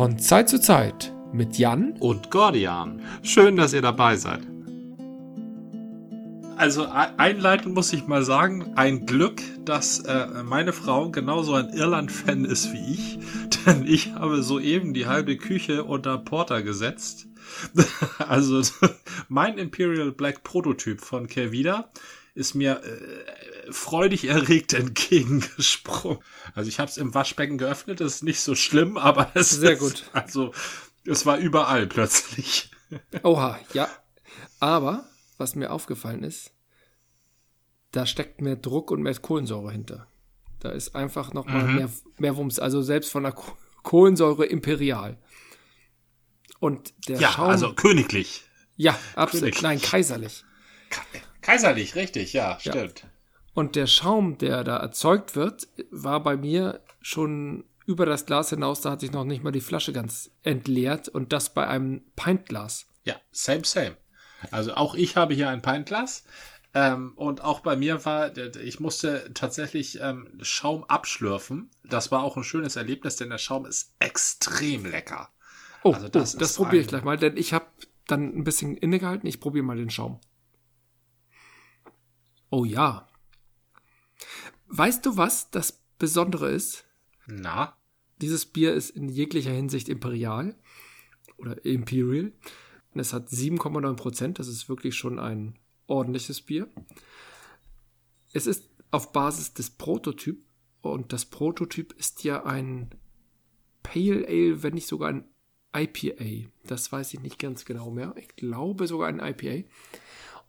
Von Zeit zu Zeit mit Jan und Gordian. Schön, dass ihr dabei seid. Also einleitend muss ich mal sagen, ein Glück, dass äh, meine Frau genauso ein Irland-Fan ist wie ich, denn ich habe soeben die halbe Küche unter Porter gesetzt. also mein Imperial Black Prototyp von Kervida ist mir äh, freudig erregt entgegengesprungen. Also ich habe es im Waschbecken geöffnet, das ist nicht so schlimm, aber es sehr ist, gut. Also es war überall plötzlich. Oha, ja. Aber was mir aufgefallen ist, da steckt mehr Druck und mehr Kohlensäure hinter. Da ist einfach noch mal mhm. mehr, mehr Wumms. Also selbst von der Kohlensäure imperial. Und der ja, Schaum, also königlich. Ja, absolut. Königlich. Nein, kaiserlich. Kaiserlich, richtig, ja, stimmt. Ja. Und der Schaum, der da erzeugt wird, war bei mir schon über das Glas hinaus, da hatte ich noch nicht mal die Flasche ganz entleert und das bei einem Pintglas. Ja, same, same. Also auch ich habe hier ein Pintglas. Ähm, und auch bei mir war, ich musste tatsächlich ähm, Schaum abschlürfen. Das war auch ein schönes Erlebnis, denn der Schaum ist extrem lecker. Oh, also das, oh, das probiere ich gleich mal, denn ich habe dann ein bisschen innegehalten. Ich probiere mal den Schaum. Oh ja. Weißt du, was das Besondere ist? Na? Dieses Bier ist in jeglicher Hinsicht imperial oder imperial. Und es hat 7,9 Prozent. Das ist wirklich schon ein ordentliches Bier. Es ist auf Basis des Prototyp und das Prototyp ist ja ein Pale Ale, wenn nicht sogar ein IPA. Das weiß ich nicht ganz genau mehr. Ich glaube sogar ein IPA.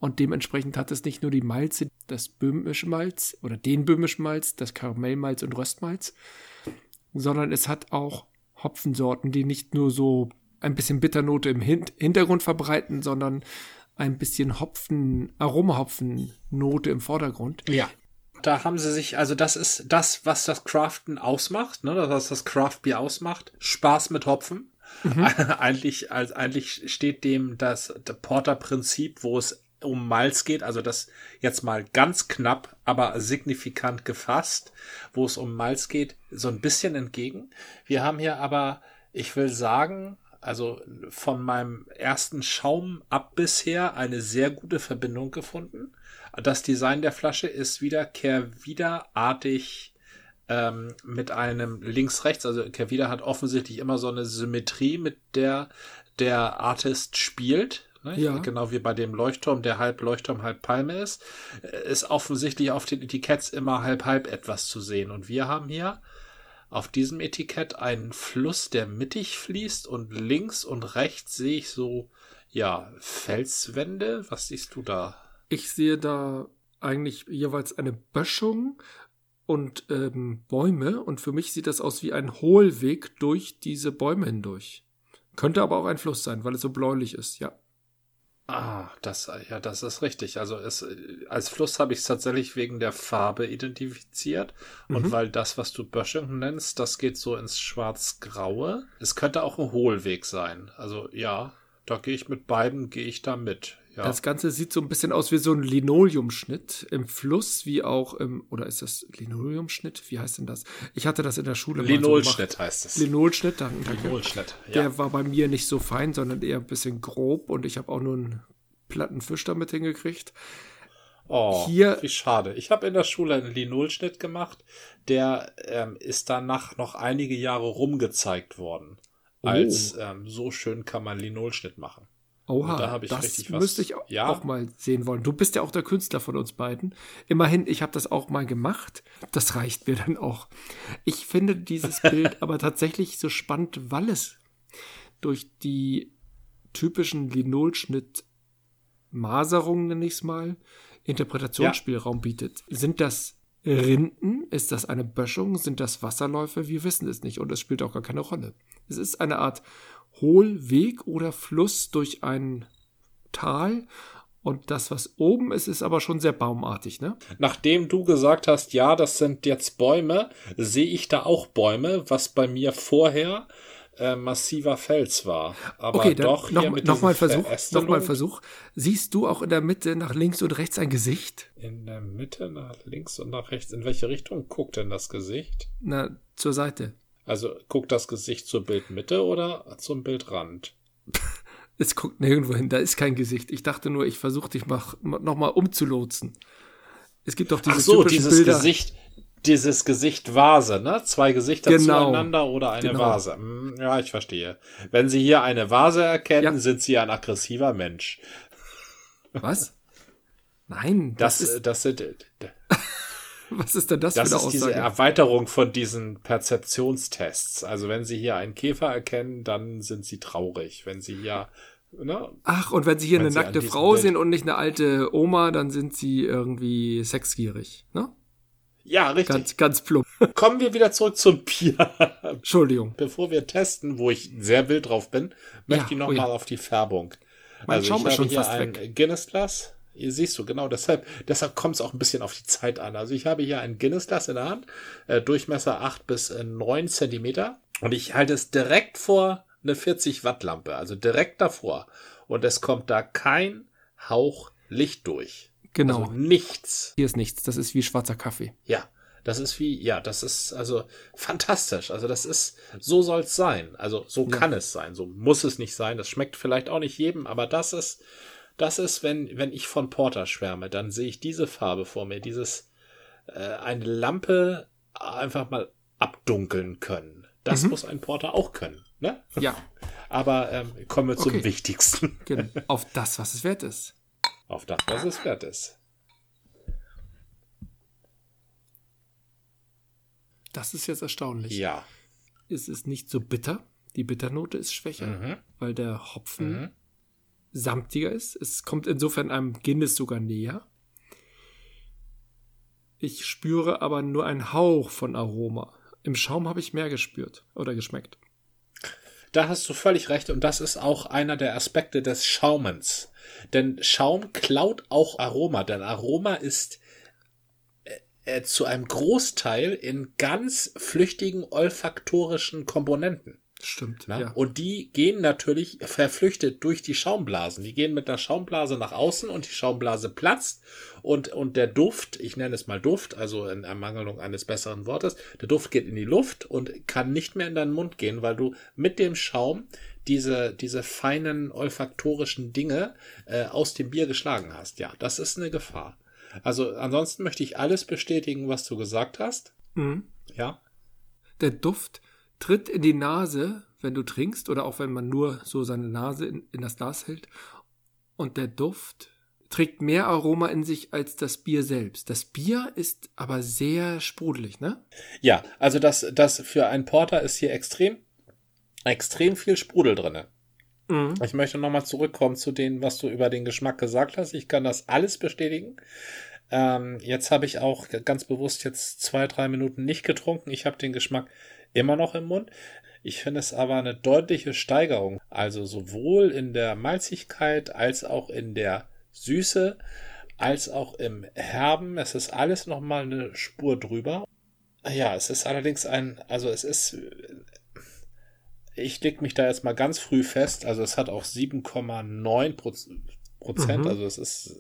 Und dementsprechend hat es nicht nur die Malze, das böhmische Malz oder den böhmischen Malz, das Karamellmalz und Röstmalz, sondern es hat auch Hopfensorten, die nicht nur so ein bisschen Bitternote im Hintergrund verbreiten, sondern ein bisschen Hopfen, Aromahopfennote im Vordergrund. Ja. Da haben sie sich, also das ist das, was das Craften ausmacht, ne, was das Craftbier ausmacht. Spaß mit Hopfen. Mhm. eigentlich, also eigentlich steht dem das, das Porter-Prinzip, wo es um Malz geht, also das jetzt mal ganz knapp, aber signifikant gefasst, wo es um Malz geht, so ein bisschen entgegen. Wir haben hier aber, ich will sagen, also von meinem ersten Schaum ab bisher eine sehr gute Verbindung gefunden. Das Design der Flasche ist wieder Kehrwiederartig ähm, mit einem links-rechts. Also Kehrwieder hat offensichtlich immer so eine Symmetrie, mit der der Artist spielt. Ne? Ja. Genau wie bei dem Leuchtturm, der halb Leuchtturm, halb Palme ist, ist offensichtlich auf den Etiketts immer halb halb etwas zu sehen. Und wir haben hier auf diesem Etikett einen Fluss, der mittig fließt und links und rechts sehe ich so, ja, Felswände. Was siehst du da? Ich sehe da eigentlich jeweils eine Böschung und ähm, Bäume und für mich sieht das aus wie ein Hohlweg durch diese Bäume hindurch. Könnte aber auch ein Fluss sein, weil es so bläulich ist, ja. Ah, das, ja, das ist richtig. Also es, als Fluss habe ich es tatsächlich wegen der Farbe identifiziert. Mhm. Und weil das, was du Böschung nennst, das geht so ins Schwarz-Graue. Es könnte auch ein Hohlweg sein. Also ja, da gehe ich mit beiden, gehe ich da mit. Ja. Das Ganze sieht so ein bisschen aus wie so ein Linoleumschnitt im Fluss, wie auch im, oder ist das Linoleumschnitt? Wie heißt denn das? Ich hatte das in der Schule Linolschnitt so heißt es. Linolschnitt, danke. Linolschnitt, ja. Der war bei mir nicht so fein, sondern eher ein bisschen grob und ich habe auch nur einen platten Fisch damit hingekriegt. Oh, Hier, wie schade. Ich habe in der Schule einen Linolschnitt gemacht, der ähm, ist danach noch einige Jahre rumgezeigt worden. Oh. Als ähm, so schön kann man Linolschnitt machen. Oha, da ich das müsste ich ja. auch mal sehen wollen. Du bist ja auch der Künstler von uns beiden. Immerhin, ich habe das auch mal gemacht. Das reicht mir dann auch. Ich finde dieses Bild aber tatsächlich so spannend, weil es durch die typischen Linolschnitt-Maserungen, nenne ich es mal, Interpretationsspielraum ja. bietet. Sind das Rinden? Ist das eine Böschung? Sind das Wasserläufe? Wir wissen es nicht und es spielt auch gar keine Rolle. Es ist eine Art Hohlweg oder Fluss durch ein Tal. Und das, was oben ist, ist aber schon sehr baumartig, ne? Nachdem du gesagt hast, ja, das sind jetzt Bäume, sehe ich da auch Bäume, was bei mir vorher äh, massiver Fels war. Aber okay, dann doch noch, noch mal Versuch, noch mal Versuch. Siehst du auch in der Mitte nach links und rechts ein Gesicht? In der Mitte nach links und nach rechts. In welche Richtung guckt denn das Gesicht? Na, zur Seite. Also guckt das Gesicht zur Bildmitte oder zum Bildrand? Es guckt nirgendwo hin, da ist kein Gesicht. Ich dachte nur, ich versuche dich noch mal umzulotsen. Es gibt doch diese Ach so, dieses Bilder. Gesicht, dieses Gesicht Vase, ne? Zwei Gesichter Genau. zueinander oder eine Genau. Vase. Hm, Ja, ich verstehe. Wenn Sie hier eine Vase erkennen, Ja. sind Sie ein aggressiver Mensch. Was? Nein, Das, das, ist, das sind, was ist denn das, das für eine ist diese Aussage? Erweiterung von diesen Perzeptionstests. Also wenn Sie hier einen Käfer erkennen, dann sind Sie traurig. Wenn Sie hier, ne? Ach, und wenn Sie hier Wenn eine Sie nackte Frau Bild- sehen und nicht eine alte Oma, dann sind Sie irgendwie sexgierig, ne? Ja, richtig. Ganz, ganz plump. Kommen wir wieder zurück zum Bier. Entschuldigung. Bevor wir testen, wo ich sehr wild drauf bin, möchte Ja, ich noch oh ja. mal auf die Färbung. Mein also Schaum ich ist habe schon hier fast ein weg. Guinness-Glas. Siehst du, genau, deshalb, deshalb kommt es auch ein bisschen auf die Zeit an. Also ich habe hier ein Guinness-Glas in der Hand, äh, Durchmesser 8 bis äh, 9 Zentimeter und ich halte es direkt vor eine 40 Watt Lampe, also direkt davor. Und es kommt da kein Hauch Licht durch. Genau. Also nichts. Hier ist nichts. Das ist wie schwarzer Kaffee. Ja, das ist wie, ja, das ist also fantastisch. Also das ist, so soll's sein. Also so Ja. kann es sein. So muss es nicht sein. Das schmeckt vielleicht auch nicht jedem, aber das ist, das ist, wenn, wenn ich von Porter schwärme, dann sehe ich diese Farbe vor mir, dieses, äh, eine Lampe einfach mal abdunkeln können. Das Mhm. muss ein Porter auch können, ne? Ja, Aber ähm, kommen wir zum Okay. Wichtigsten. genau. auf das, was es wert ist. Auf das, was es wert ist. Das ist jetzt erstaunlich. Ja. Es ist nicht so bitter. Die Bitternote ist schwächer, Mhm. weil der Hopfen Mhm. Samtiger ist. Es kommt insofern einem Guinness sogar näher. Ich spüre aber nur einen Hauch von Aroma. Im Schaum habe ich mehr gespürt oder geschmeckt. Da hast du völlig recht und das ist auch einer der Aspekte des Schaumens. Denn Schaum klaut auch Aroma, denn Aroma ist äh, äh, zu einem Großteil in ganz flüchtigen olfaktorischen Komponenten. Stimmt. Ne? Ja. Und die gehen natürlich verflüchtet durch die Schaumblasen. Die gehen mit der Schaumblase nach außen und die Schaumblase platzt und, und der Duft, ich nenne es mal Duft, also in Ermangelung eines besseren Wortes, der Duft geht in die Luft und kann nicht mehr in deinen Mund gehen, weil du mit dem Schaum diese, diese feinen olfaktorischen Dinge äh, aus dem Bier geschlagen hast. Ja, das ist eine Gefahr. Also ansonsten möchte ich alles bestätigen, was du gesagt hast. Mhm. Ja. Der Duft tritt in die Nase, wenn du trinkst, oder auch wenn man nur so seine Nase in, in das Glas hält. Und der Duft trägt mehr Aroma in sich als das Bier selbst. Das Bier ist aber sehr sprudelig, ne? Ja, also das, das für einen Porter ist hier extrem, extrem viel Sprudel drinne. Mhm. Ich möchte nochmal zurückkommen zu dem, was du über den Geschmack gesagt hast. Ich kann das alles bestätigen. Ähm, jetzt habe ich auch ganz bewusst jetzt zwei, drei Minuten nicht getrunken. Ich habe den Geschmack immer noch im Mund. Ich finde es aber eine deutliche Steigerung. Also sowohl in der Malzigkeit als auch in der Süße, als auch im Herben. Es ist alles nochmal eine Spur drüber. Ja, es ist allerdings ein, also es ist, ich leg mich da jetzt mal ganz früh fest. Also es hat auch 7,9 Prozent. Mhm. Also es ist,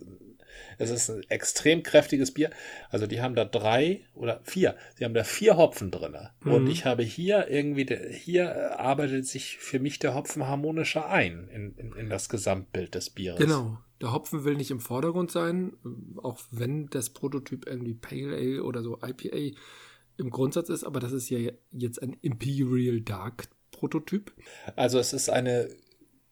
es ist ein extrem kräftiges Bier. Also die haben da drei oder vier. Sie haben da vier Hopfen drinne. Und Mhm. ich habe hier irgendwie, hier arbeitet sich für mich der Hopfen harmonischer ein in, in, in das Gesamtbild des Bieres. Genau. Der Hopfen will nicht im Vordergrund sein, auch wenn das Prototyp irgendwie Pale Ale oder so IPA im Grundsatz ist, aber das ist ja jetzt ein Imperial Dark Prototyp. Also es ist eine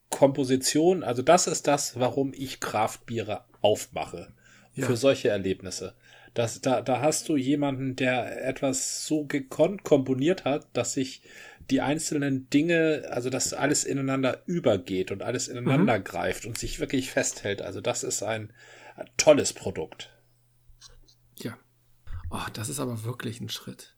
Komposition, also das ist das, warum ich Kraftbiere aufmache. Ja. Für solche Erlebnisse. Das, da, da hast du jemanden, der etwas so gekonnt komponiert hat, dass sich die einzelnen Dinge, also dass alles ineinander übergeht und alles ineinander greift und sich wirklich festhält. Also das ist ein, ein tolles Produkt. Ja. Oh, das ist aber wirklich ein Schritt.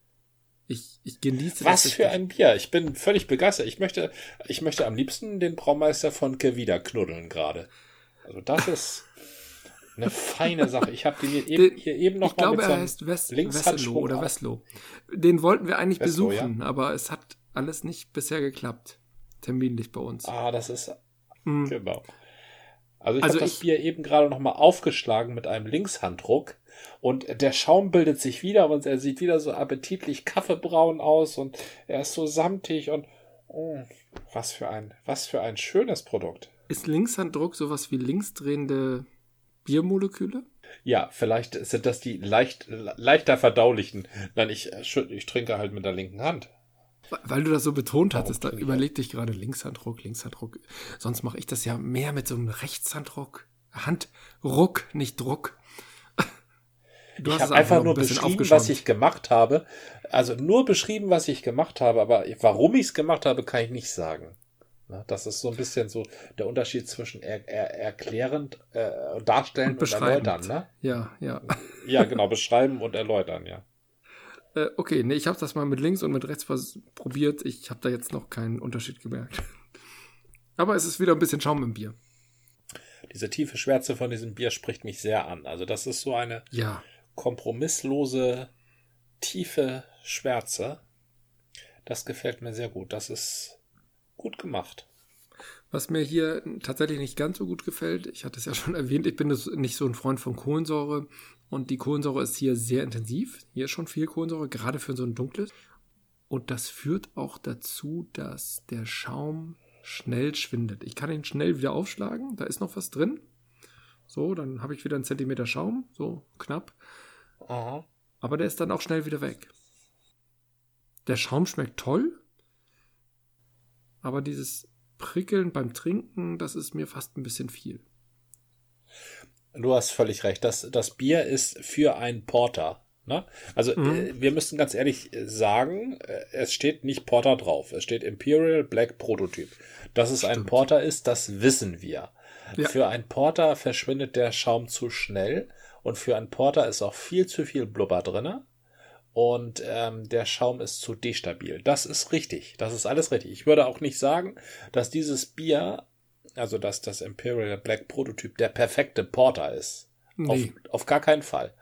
Ich, ich genieße Was das für richtig. ein Bier. Ich bin völlig begeistert. Ich möchte, ich möchte am liebsten den Braumeister von Kevida knuddeln gerade. Also das ist eine feine Sache. Ich habe den hier eben, hier eben noch ich mal glaube, mit so er heißt Wes Wesselow oder Weslow. Den wollten wir eigentlich Weslow, besuchen, aber es hat alles nicht bisher geklappt. Terminlich bei uns. Ah, das ist Mhm. genau. Also ich Also habe das Bier eben gerade noch mal aufgeschlagen mit einem Linkshanddruck Und der Schaum bildet sich wieder und er sieht wieder so appetitlich kaffeebraun aus und er ist so samtig und oh, was für ein, was für ein schönes Produkt. Ist Linkshanddruck sowas wie linksdrehende Biermoleküle? Ja, vielleicht sind das die leicht, leichter verdaulichen. Nein, ich, ich trinke halt mit der linken Hand. Weil du das so betont hattest, da überleg dich gerade Linkshanddruck, Linkshanddruck. Sonst mache ich das ja mehr mit so einem Rechtshanddruck. Handruck, nicht Druck. Du ich habe einfach nur beschrieben, was ich gemacht habe. Also nur beschrieben, was ich gemacht habe, aber warum ich es gemacht habe, kann ich nicht sagen. Das ist so ein bisschen so der Unterschied zwischen er, er, erklärend, äh, darstellen und, und erläutern. Ne? Ja, ja. Ja, genau, beschreiben und erläutern, ja. Äh, okay, nee, ich habe das mal mit links und mit rechts probiert. Ich habe da jetzt noch keinen Unterschied gemerkt. Aber es ist wieder ein bisschen Schaum im Bier. Diese tiefe Schwärze von diesem Bier spricht mich sehr an. Also das ist so eine ja. Kompromisslose, tiefe Schwärze. Das gefällt mir sehr gut. Das ist gut gemacht. Was mir hier tatsächlich nicht ganz so gut gefällt, ich hatte es ja schon erwähnt, ich bin nicht so ein Freund von Kohlensäure und die Kohlensäure ist hier sehr intensiv. Hier ist schon viel Kohlensäure, gerade für so ein dunkles. Und das führt auch dazu, dass der Schaum schnell schwindet. Ich kann ihn schnell wieder aufschlagen, da ist noch was drin. So, dann habe ich wieder einen Zentimeter Schaum, so knapp. Aha. Aber der ist dann auch schnell wieder weg. Der Schaum schmeckt toll, aber dieses Prickeln beim Trinken, das ist mir fast ein bisschen viel. Du hast völlig recht. Das, das Bier ist für einen Porter. Ne? Also mhm. äh, wir müssen ganz ehrlich sagen, äh, es steht nicht Porter drauf. Es steht Imperial Black Prototyp. Dass es Stimmt. ein Porter ist, das wissen wir. Ja. Für einen Porter verschwindet der Schaum zu schnell und für einen Porter ist auch viel zu viel Blubber drinne und ähm, der Schaum ist zu destabil. Das ist richtig. Das ist alles richtig. Ich würde auch nicht sagen, dass dieses Bier, also dass das Imperial Black Prototyp der perfekte Porter ist. Nee. Auf, auf gar keinen Fall.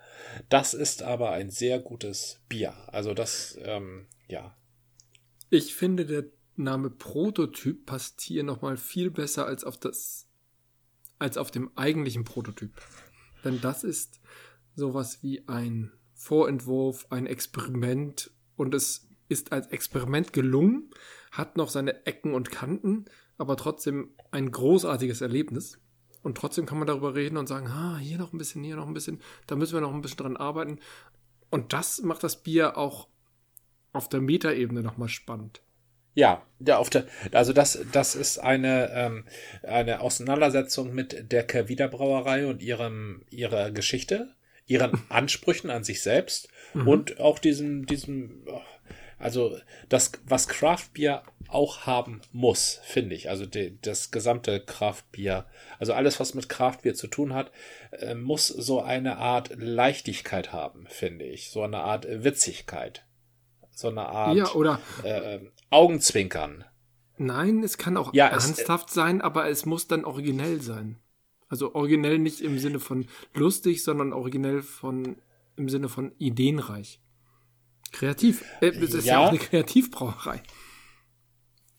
Das ist aber ein sehr gutes Bier. Also das, ähm, ja. Ich finde, der Name Prototyp passt hier nochmal viel besser als auf das, als auf dem eigentlichen Prototyp. Denn das ist sowas wie ein Vorentwurf, ein Experiment und es ist als Experiment gelungen, hat noch seine Ecken und Kanten, aber trotzdem ein großartiges Erlebnis. Und trotzdem kann man darüber reden und sagen, ah, hier noch ein bisschen, hier noch ein bisschen, da müssen wir noch ein bisschen dran arbeiten. Und das macht das Bier auch auf der Metaebene nochmal spannend. Ja, ja, auf der, also das, das ist eine, ähm, eine Auseinandersetzung mit der Kervida Brauerei und ihrem, ihrer Geschichte ihren Ansprüchen an sich selbst mhm. und auch diesem, diesem, also das, was Craftbier auch haben muss, finde ich. Also die, das gesamte Craftbier, also alles, was mit Craftbier zu tun hat, äh, muss so eine Art Leichtigkeit haben, finde ich. So eine Art Witzigkeit. So eine Art ja, oder äh, Augenzwinkern. Nein, es kann auch ja, ernsthaft es, sein, aber es muss dann originell sein. Also originell nicht im Sinne von lustig, sondern originell von im Sinne von ideenreich. Kreativ. Äh, es ist ja. ja auch eine Kreativbrauerei.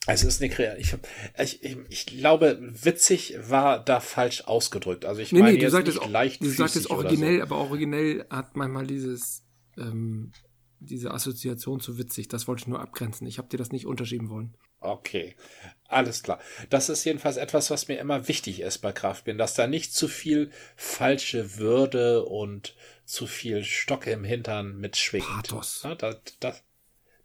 Es ist eine Kreativ. Ich, ich, ich, glaube, witzig war da falsch ausgedrückt. Also ich nee, meine nee, jetzt nicht leicht. Du sagtest originell, so. aber originell hat manchmal dieses ähm, diese Assoziation zu witzig. Das wollte ich nur abgrenzen. Ich habe dir das nicht unterschieben wollen. Okay, alles klar. Das ist jedenfalls etwas, was mir immer wichtig ist bei Kraftbieren, dass da nicht zu viel falsche Würde und zu viel Stocke im Hintern mitschwingt. Pathos. Ja, das, das,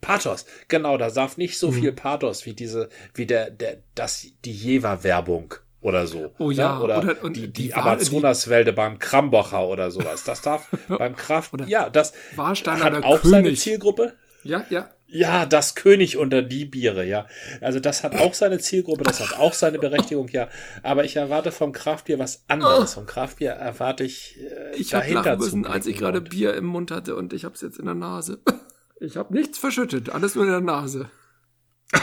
Pathos, genau, da darf nicht so mhm. viel Pathos wie diese, wie der, der, das, die Jever-Werbung oder so. Oh ja, ne? oder, oder und die, die, die Amazonaswälde beim Krambocher oder sowas. Das darf beim Kraft, oder ja, das hat auch König. seine Zielgruppe. Ja, ja. Ja, das König unter die Biere, ja. Also das hat auch seine Zielgruppe, das hat auch seine Berechtigung, ja. Aber ich erwarte vom Kraftbier was anderes. Vom Kraftbier erwarte ich äh, Ich habe lachen müssen, als ich gerade Bier im Mund hatte und ich habe es jetzt in der Nase. Ich habe nichts verschüttet, alles nur in der Nase.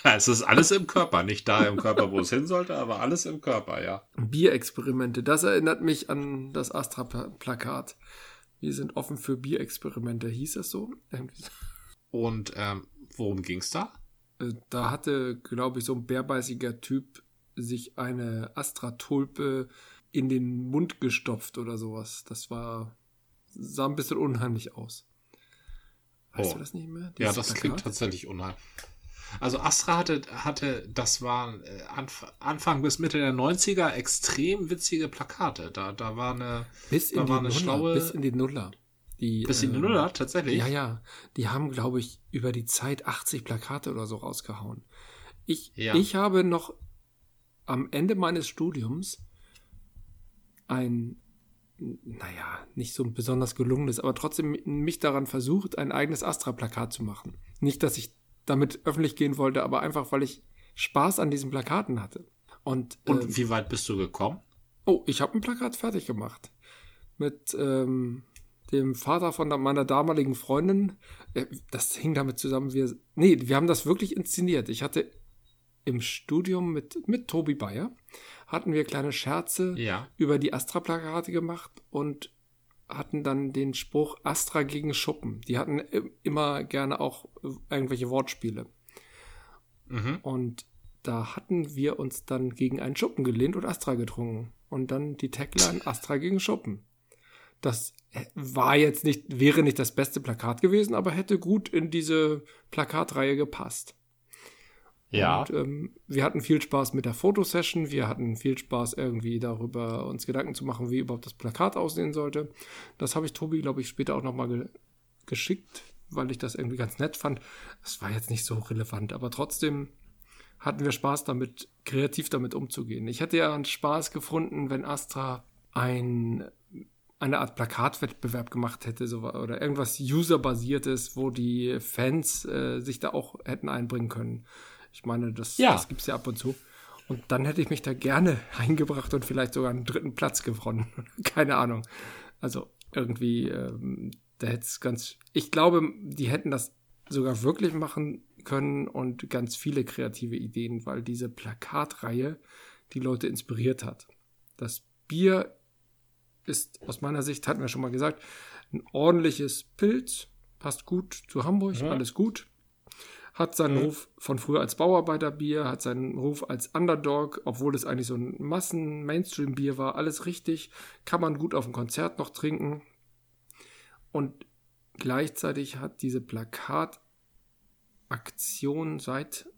es ist alles im Körper, nicht da im Körper, wo es hin sollte, aber alles im Körper, ja. Bierexperimente, das erinnert mich an das Astra-Plakat. Wir sind offen für Bierexperimente, hieß das so? Und ähm, worum ging's da? Äh, da hatte, glaube ich, so ein bärbeißiger Typ sich eine Astra-Tulpe in den Mund gestopft oder sowas. Das war sah ein bisschen unheimlich aus. Weißt Oh. du das nicht mehr? Ja, Dieses das Plakat? klingt tatsächlich unheimlich. Also Astra hatte, hatte, das war äh, Anf Anfang bis Mitte der 90er extrem witzige Plakate. Da, da war eine, Bis in, die eine Nuller, schlaue- bis in die Nuller. Die, bis in die ähm, Nuller tatsächlich. Ja, ja. Die haben, glaube ich, über die Zeit 80 Plakate oder so rausgehauen. Ich, Ja. ich habe noch am Ende meines Studiums ein, naja, nicht so besonders gelungenes, aber trotzdem mich daran versucht, ein eigenes Astra-Plakat zu machen. Nicht, dass ich damit öffentlich gehen wollte, aber einfach, weil ich Spaß an diesen Plakaten hatte. Und, Und ähm, wie weit bist du gekommen? Oh, ich habe ein Plakat fertig gemacht. Mit ähm, dem Vater von meiner damaligen Freundin. Äh, Das hing damit zusammen, wir. Nee, wir haben das wirklich inszeniert. Ich hatte im Studium mit, mit Tobi Bayer hatten wir kleine Scherze Ja. über die Astra-Plakate gemacht und hatten dann den Spruch Astra gegen Schuppen. Die hatten äh, immer gerne auch äh, irgendwelche Wortspiele. Mhm. Und da hatten wir uns dann gegen einen Schuppen gelehnt und Astra getrunken. Und dann die Tagline Astra gegen Schuppen. Das war jetzt nicht, wäre nicht das beste Plakat gewesen, aber hätte gut in diese Plakatreihe gepasst. Ja. Und ähm, wir hatten viel Spaß mit der Fotosession. Wir hatten viel Spaß irgendwie darüber, uns Gedanken zu machen, wie überhaupt das Plakat aussehen sollte. Das habe ich Tobi, glaube ich, später auch nochmal ge geschickt, weil ich das irgendwie ganz nett fand. Es war jetzt nicht so relevant, aber trotzdem hatten wir Spaß damit, kreativ damit umzugehen. Ich hätte ja einen Spaß gefunden, wenn Astra ein, eine Art Plakatwettbewerb gemacht hätte so, oder irgendwas userbasiertes, wo die Fans äh, sich da auch hätten einbringen können. Ich meine, das, Ja. das gibt es ja ab und zu. Und dann hätte ich mich da gerne eingebracht und vielleicht sogar einen dritten Platz gewonnen. Keine Ahnung. Also irgendwie, ähm, da hätte es ganz. Ich glaube, die hätten das sogar wirklich machen können und ganz viele kreative Ideen, weil diese Plakatreihe die Leute inspiriert hat. Das Bier ist aus meiner Sicht, hatten wir schon mal gesagt, ein ordentliches Pilz, passt gut zu Hamburg, Ja. alles gut. Hat seinen Mhm. Ruf von früher als Bauarbeiterbier, hat seinen Ruf als Underdog, obwohl es eigentlich so ein Massen-Mainstream-Bier war, alles richtig. Kann man gut auf dem Konzert noch trinken. Und gleichzeitig hat diese Plakataktion seit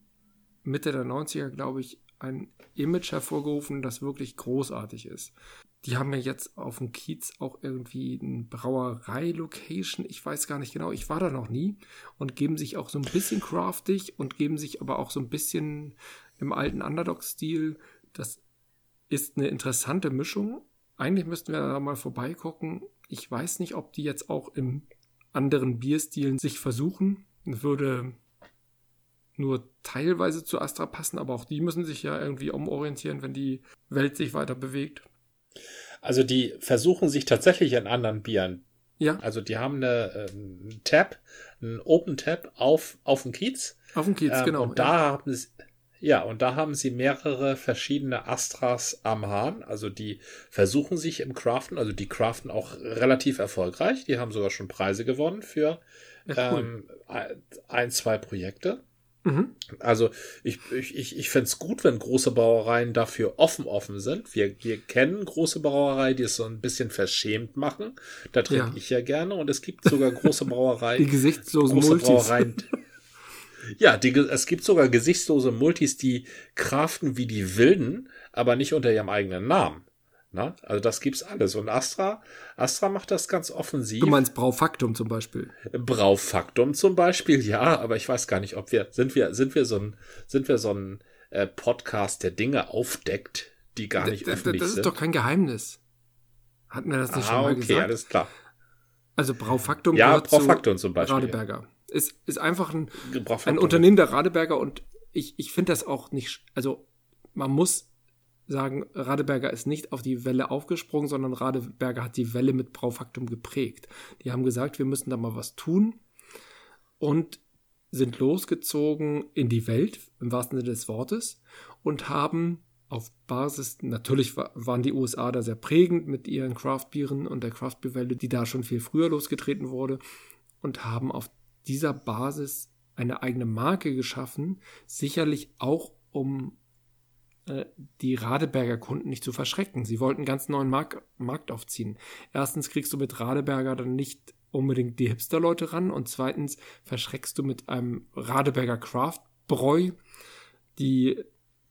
Mitte der 90er, glaube ich, ein Image hervorgerufen, das wirklich großartig ist. Die haben ja jetzt auf dem Kiez auch irgendwie eine Brauerei-Location. Ich weiß gar nicht genau. Ich war da noch nie. Und geben sich auch so ein bisschen craftig und geben sich aber auch so ein bisschen im alten Underdog-Stil. Das ist eine interessante Mischung. Eigentlich müssten wir da mal vorbeigucken. Ich weiß nicht, ob die jetzt auch im anderen Bierstilen sich versuchen. Würde nur teilweise zu Astra passen, aber auch die müssen sich ja irgendwie umorientieren, wenn die Welt sich weiter bewegt. Also die versuchen sich tatsächlich in anderen Bieren. Ja, Also die haben eine ähm, Tab, einen Open Tab auf, auf dem Kiez. auf dem Kiez, Ähm, genau. Und da haben sie, ja, und da haben sie mehrere verschiedene Astras am Hahn. Also die versuchen sich im Craften, also die craften auch relativ erfolgreich. Die haben sogar schon Preise gewonnen für ja, cool. ähm, ein, zwei Projekte. Mhm. Also ich, ich, ich, ich fände es gut, wenn große Brauereien dafür offen offen sind. Wir, wir kennen große Brauereien, die es so ein bisschen verschämt machen. Da trinke Ja. ich ja gerne. Und es gibt sogar große Brauereien. Die gesichtslosen große Multis. Brauereien. Ja, die, es gibt sogar gesichtslose Multis, die kraften wie die Wilden, aber nicht unter ihrem eigenen Namen. Na? Also das gibt's alles. Und Astra, Astra macht das ganz offensiv. Du meinst Braufaktum zum Beispiel. Braufaktum zum Beispiel, ja, aber ich weiß gar nicht, ob wir, sind wir, sind wir so ein, sind wir so ein äh, Podcast, der Dinge aufdeckt, die gar nicht das, öffentlich das ist sind. doch kein Geheimnis. Hatten wir das nicht schon ah, mal okay, gesagt? alles klar. Also Braufaktum Ja, gehört zu Braufaktum zum Beispiel. Radeberger. Ist, ist einfach ein, ein Unternehmen der Radeberger und ich, ich finde das auch nicht, also man muss sagen, Radeberger ist nicht auf die Welle aufgesprungen, sondern Radeberger hat die Welle mit Braufaktum geprägt. Die haben gesagt, wir müssen da mal was tun und sind losgezogen in die Welt, im wahrsten Sinne des Wortes, und haben auf Basis, natürlich wa- waren die USA da sehr prägend mit ihren Craftbieren und der Craftbeerwelle, die da schon viel früher losgetreten wurde, und haben auf dieser Basis eine eigene Marke geschaffen, sicherlich auch um äh, die Radeberger Kunden nicht zu verschrecken. Sie wollten einen ganz neuen Mark Markt aufziehen. Erstens kriegst du mit Radeberger dann nicht unbedingt die Hipster-Leute ran und zweitens verschreckst du mit einem Radeberger Craft-Bräu die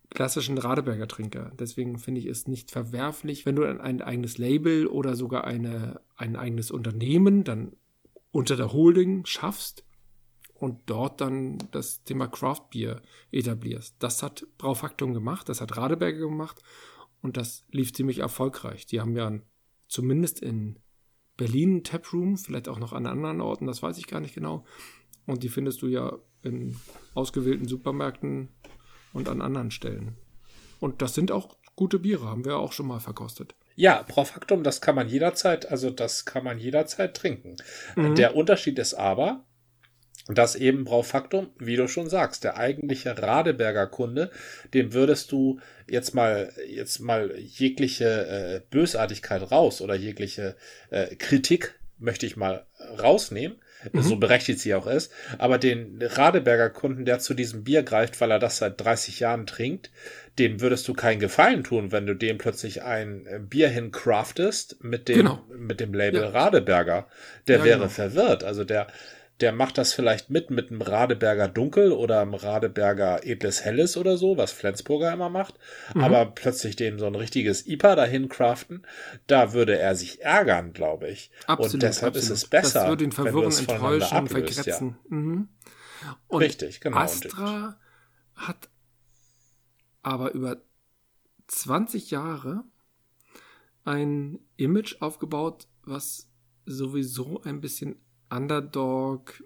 klassischen Radeberger Trinker. Deswegen finde ich es nicht verwerflich, wenn du ein eigenes Label oder sogar eine, ein eigenes Unternehmen dann unter der Holding schaffst und dort dann das Thema Craft Beer etablierst. Das hat Braufaktum gemacht, das hat Radeberger gemacht und das lief ziemlich erfolgreich. Die haben ja zumindest in Berlin Taproom, vielleicht auch noch an anderen Orten, das weiß ich gar nicht genau. Und die findest du ja in ausgewählten Supermärkten und an anderen Stellen. Und das sind auch gute Biere, haben wir auch schon mal verkostet. Ja, Pro Factum, das kann man jederzeit, also das kann man jederzeit trinken. Mhm. Der Unterschied ist aber, dass eben Braufaktum, wie du schon sagst, der eigentliche Radeberger Kunde, dem würdest du jetzt mal, jetzt mal jegliche äh, Bösartigkeit raus oder jegliche äh, Kritik möchte ich mal rausnehmen, mhm. so berechtigt sie auch ist, aber den Radeberger Kunden, der zu diesem Bier greift, weil er das seit 30 Jahren trinkt, dem würdest du keinen Gefallen tun, wenn du dem plötzlich ein äh, Bier hincraftest mit dem, genau. mit dem Label ja. Radeberger. Der ja, wäre genau. verwirrt. Also der, der macht das vielleicht mit, mit einem Radeberger Dunkel oder einem Radeberger Edles Helles oder so, was Flensburger immer macht. Mhm. Aber plötzlich dem so ein richtiges IPA dahin craften, da würde er sich ärgern, glaube ich. Absolut, und deshalb absolut. ist es besser, das würde ihn verwirren, enttäuschen, vergrätzen. Ja. Mhm. Richtig, genau. Astra hat aber über 20 Jahre ein Image aufgebaut, was sowieso ein bisschen Underdog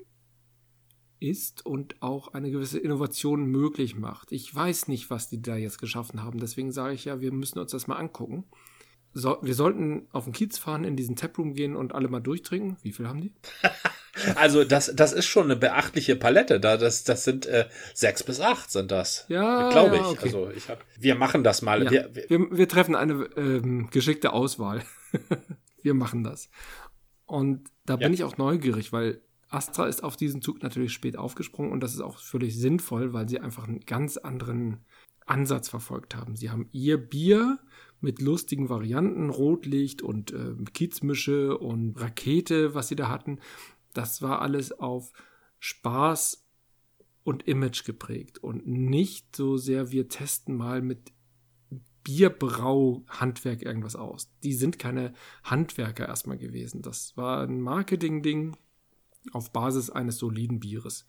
ist und auch eine gewisse Innovation möglich macht. Ich weiß nicht, was die da jetzt geschaffen haben, deswegen sage ich ja, wir müssen uns das mal angucken. So, wir sollten auf den Kiez fahren, in diesen Taproom gehen und alle mal durchtrinken. Wie viel haben die? Also das, das ist schon eine beachtliche Palette. Da das, das sind äh, sechs bis acht sind das. Ja, glaube ich. Ja, okay. Also ich hab, wir machen das mal. Ja, wir, wir, wir, wir, treffen eine ähm, geschickte Auswahl. wir machen das. Und da ja. bin ich auch neugierig, weil Astra ist auf diesen Zug natürlich spät aufgesprungen und das ist auch völlig sinnvoll, weil sie einfach einen ganz anderen Ansatz verfolgt haben. Sie haben ihr Bier mit lustigen Varianten, Rotlicht und äh, Kiezmische und Rakete, was sie da hatten, das war alles auf Spaß und Image geprägt und nicht so sehr, wir testen mal mit Bierbrau-Handwerk irgendwas aus. Die sind keine Handwerker erstmal gewesen. Das war ein Marketing-Ding auf Basis eines soliden Bieres.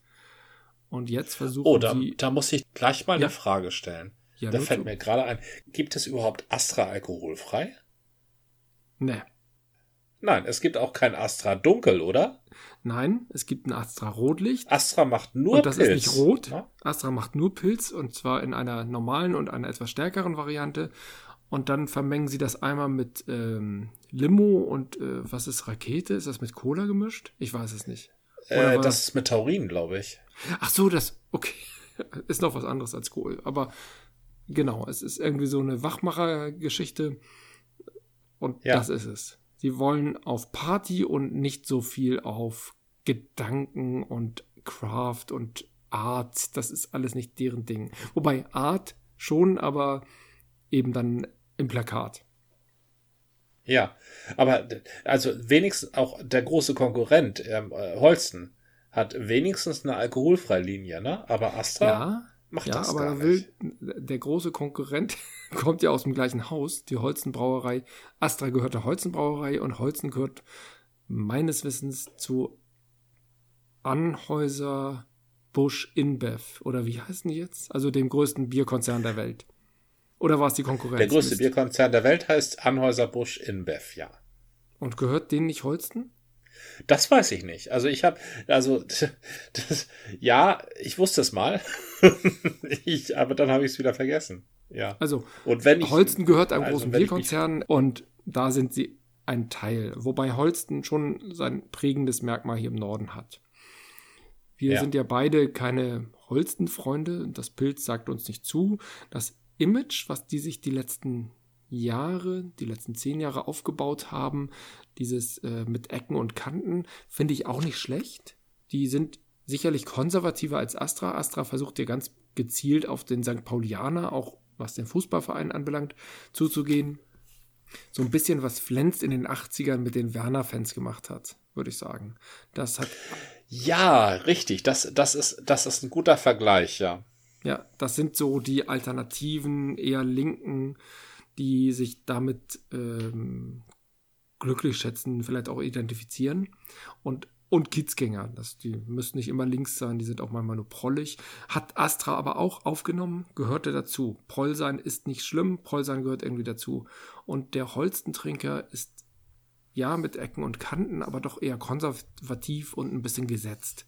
Und jetzt versuchen oh, da, sie. da muss ich gleich mal ja. eine Frage stellen. Ja, da fällt mir gerade ein, gibt es überhaupt Astra alkoholfrei? Nee. Nein, es gibt auch kein Astra Dunkel, oder? Nein, es gibt ein Astra Rotlicht. Astra macht nur und das Pilz. ist nicht rot. Ja? Astra macht nur Pilz und zwar in einer normalen und einer etwas stärkeren Variante. Und dann vermengen sie das einmal mit ähm, Limo und äh, was ist Rakete? Ist das mit Cola gemischt? Ich weiß es nicht. Äh, das ist mit Taurin, glaube ich. Ach so, das, okay. ist noch was anderes als Kohl. Aber genau, es ist irgendwie so eine Wachmacher-Geschichte. Und ja. das ist es. Sie wollen auf Party und nicht so viel auf Gedanken und Craft und Art. Das ist alles nicht deren Ding. Wobei Art schon, aber eben dann im Plakat. Ja, aber also wenigstens auch der große Konkurrent ähm, äh, Holsten hat wenigstens eine alkoholfreie Linie, ne? Aber Astra ja, macht ja, das aber gar nicht. Will, der große Konkurrent kommt ja aus dem gleichen Haus, die Holzenbrauerei. Astra gehört der Holzenbrauerei und Holzen gehört meines Wissens zu Anhäuser Busch InBev oder wie heißen die jetzt? Also dem größten Bierkonzern der Welt. Oder war es die Konkurrenz? Der größte Bierkonzern der Welt heißt Anhäuser Busch InBev, ja. Und gehört denen nicht Holsten? Das weiß ich nicht. Also ich habe, also das, ja, ich wusste es mal, ich, aber dann habe ich es wieder vergessen. Ja. Also und wenn ich, Holsten gehört einem also großen Bierkonzern und da sind sie ein Teil, wobei Holsten schon sein prägendes Merkmal hier im Norden hat. Wir ja. sind ja beide keine Holstenfreunde. Das Pilz sagt uns nicht zu. Das Image, was die sich die letzten Jahre, die letzten zehn Jahre aufgebaut haben, dieses äh, mit Ecken und Kanten, finde ich auch nicht schlecht. Die sind sicherlich konservativer als Astra. Astra versucht ja ganz gezielt auf den St. Paulianer auch was den Fußballverein anbelangt, zuzugehen. So ein bisschen, was Flens in den 80ern mit den Werner-Fans gemacht hat, würde ich sagen. Das hat. Ja, richtig. Das, das, ist, das ist ein guter Vergleich, ja. Ja, das sind so die alternativen, eher linken, die sich damit ähm, glücklich schätzen, vielleicht auch identifizieren. Und und Kiezgänger. Das, die müssen nicht immer links sein, die sind auch manchmal nur prollig. Hat Astra aber auch aufgenommen, gehörte dazu. Proll sein ist nicht schlimm, Proll sein gehört irgendwie dazu. Und der Holstentrinker ist ja mit Ecken und Kanten, aber doch eher konservativ und ein bisschen gesetzt.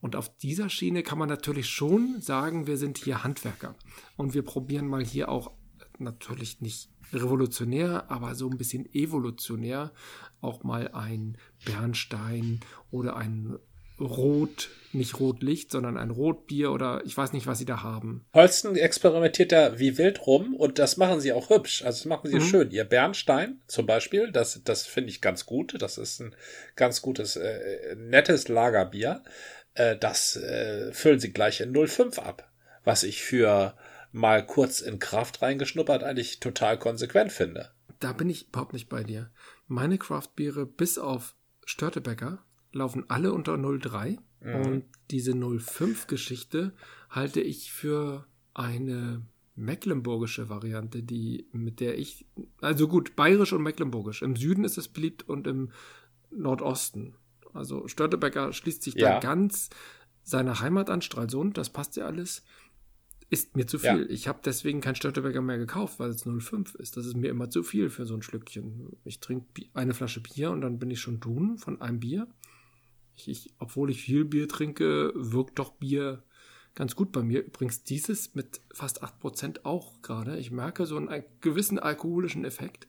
Und auf dieser Schiene kann man natürlich schon sagen, wir sind hier Handwerker. Und wir probieren mal hier auch natürlich nicht revolutionär, aber so ein bisschen evolutionär auch mal ein Bernstein oder ein Rot, nicht Rotlicht, sondern ein Rotbier oder ich weiß nicht, was sie da haben. Holsten experimentiert da wie wild rum und das machen sie auch hübsch. Also das machen sie mhm. schön. Ihr Bernstein zum Beispiel, das, das finde ich ganz gut. Das ist ein ganz gutes, äh, nettes Lagerbier. Äh, das äh, füllen sie gleich in 05 ab. Was ich für mal kurz in Kraft reingeschnuppert eigentlich total konsequent finde. Da bin ich überhaupt nicht bei dir. Meine Craftbiere bis auf Störtebecker laufen alle unter 03 mhm. und diese 05 Geschichte halte ich für eine mecklenburgische Variante, die mit der ich also gut, bayerisch und mecklenburgisch. Im Süden ist es beliebt und im Nordosten. Also Störtebecker schließt sich ja. da ganz seiner Heimat an, Stralsund, das passt ja alles ist mir zu viel. Ja. Ich habe deswegen kein Störtebecker mehr gekauft, weil es 0,5 ist. Das ist mir immer zu viel für so ein Schlückchen. Ich trinke eine Flasche Bier und dann bin ich schon dun von einem Bier. Ich, ich, obwohl ich viel Bier trinke, wirkt doch Bier ganz gut bei mir. Übrigens dieses mit fast 8% auch gerade. Ich merke so einen gewissen alkoholischen Effekt.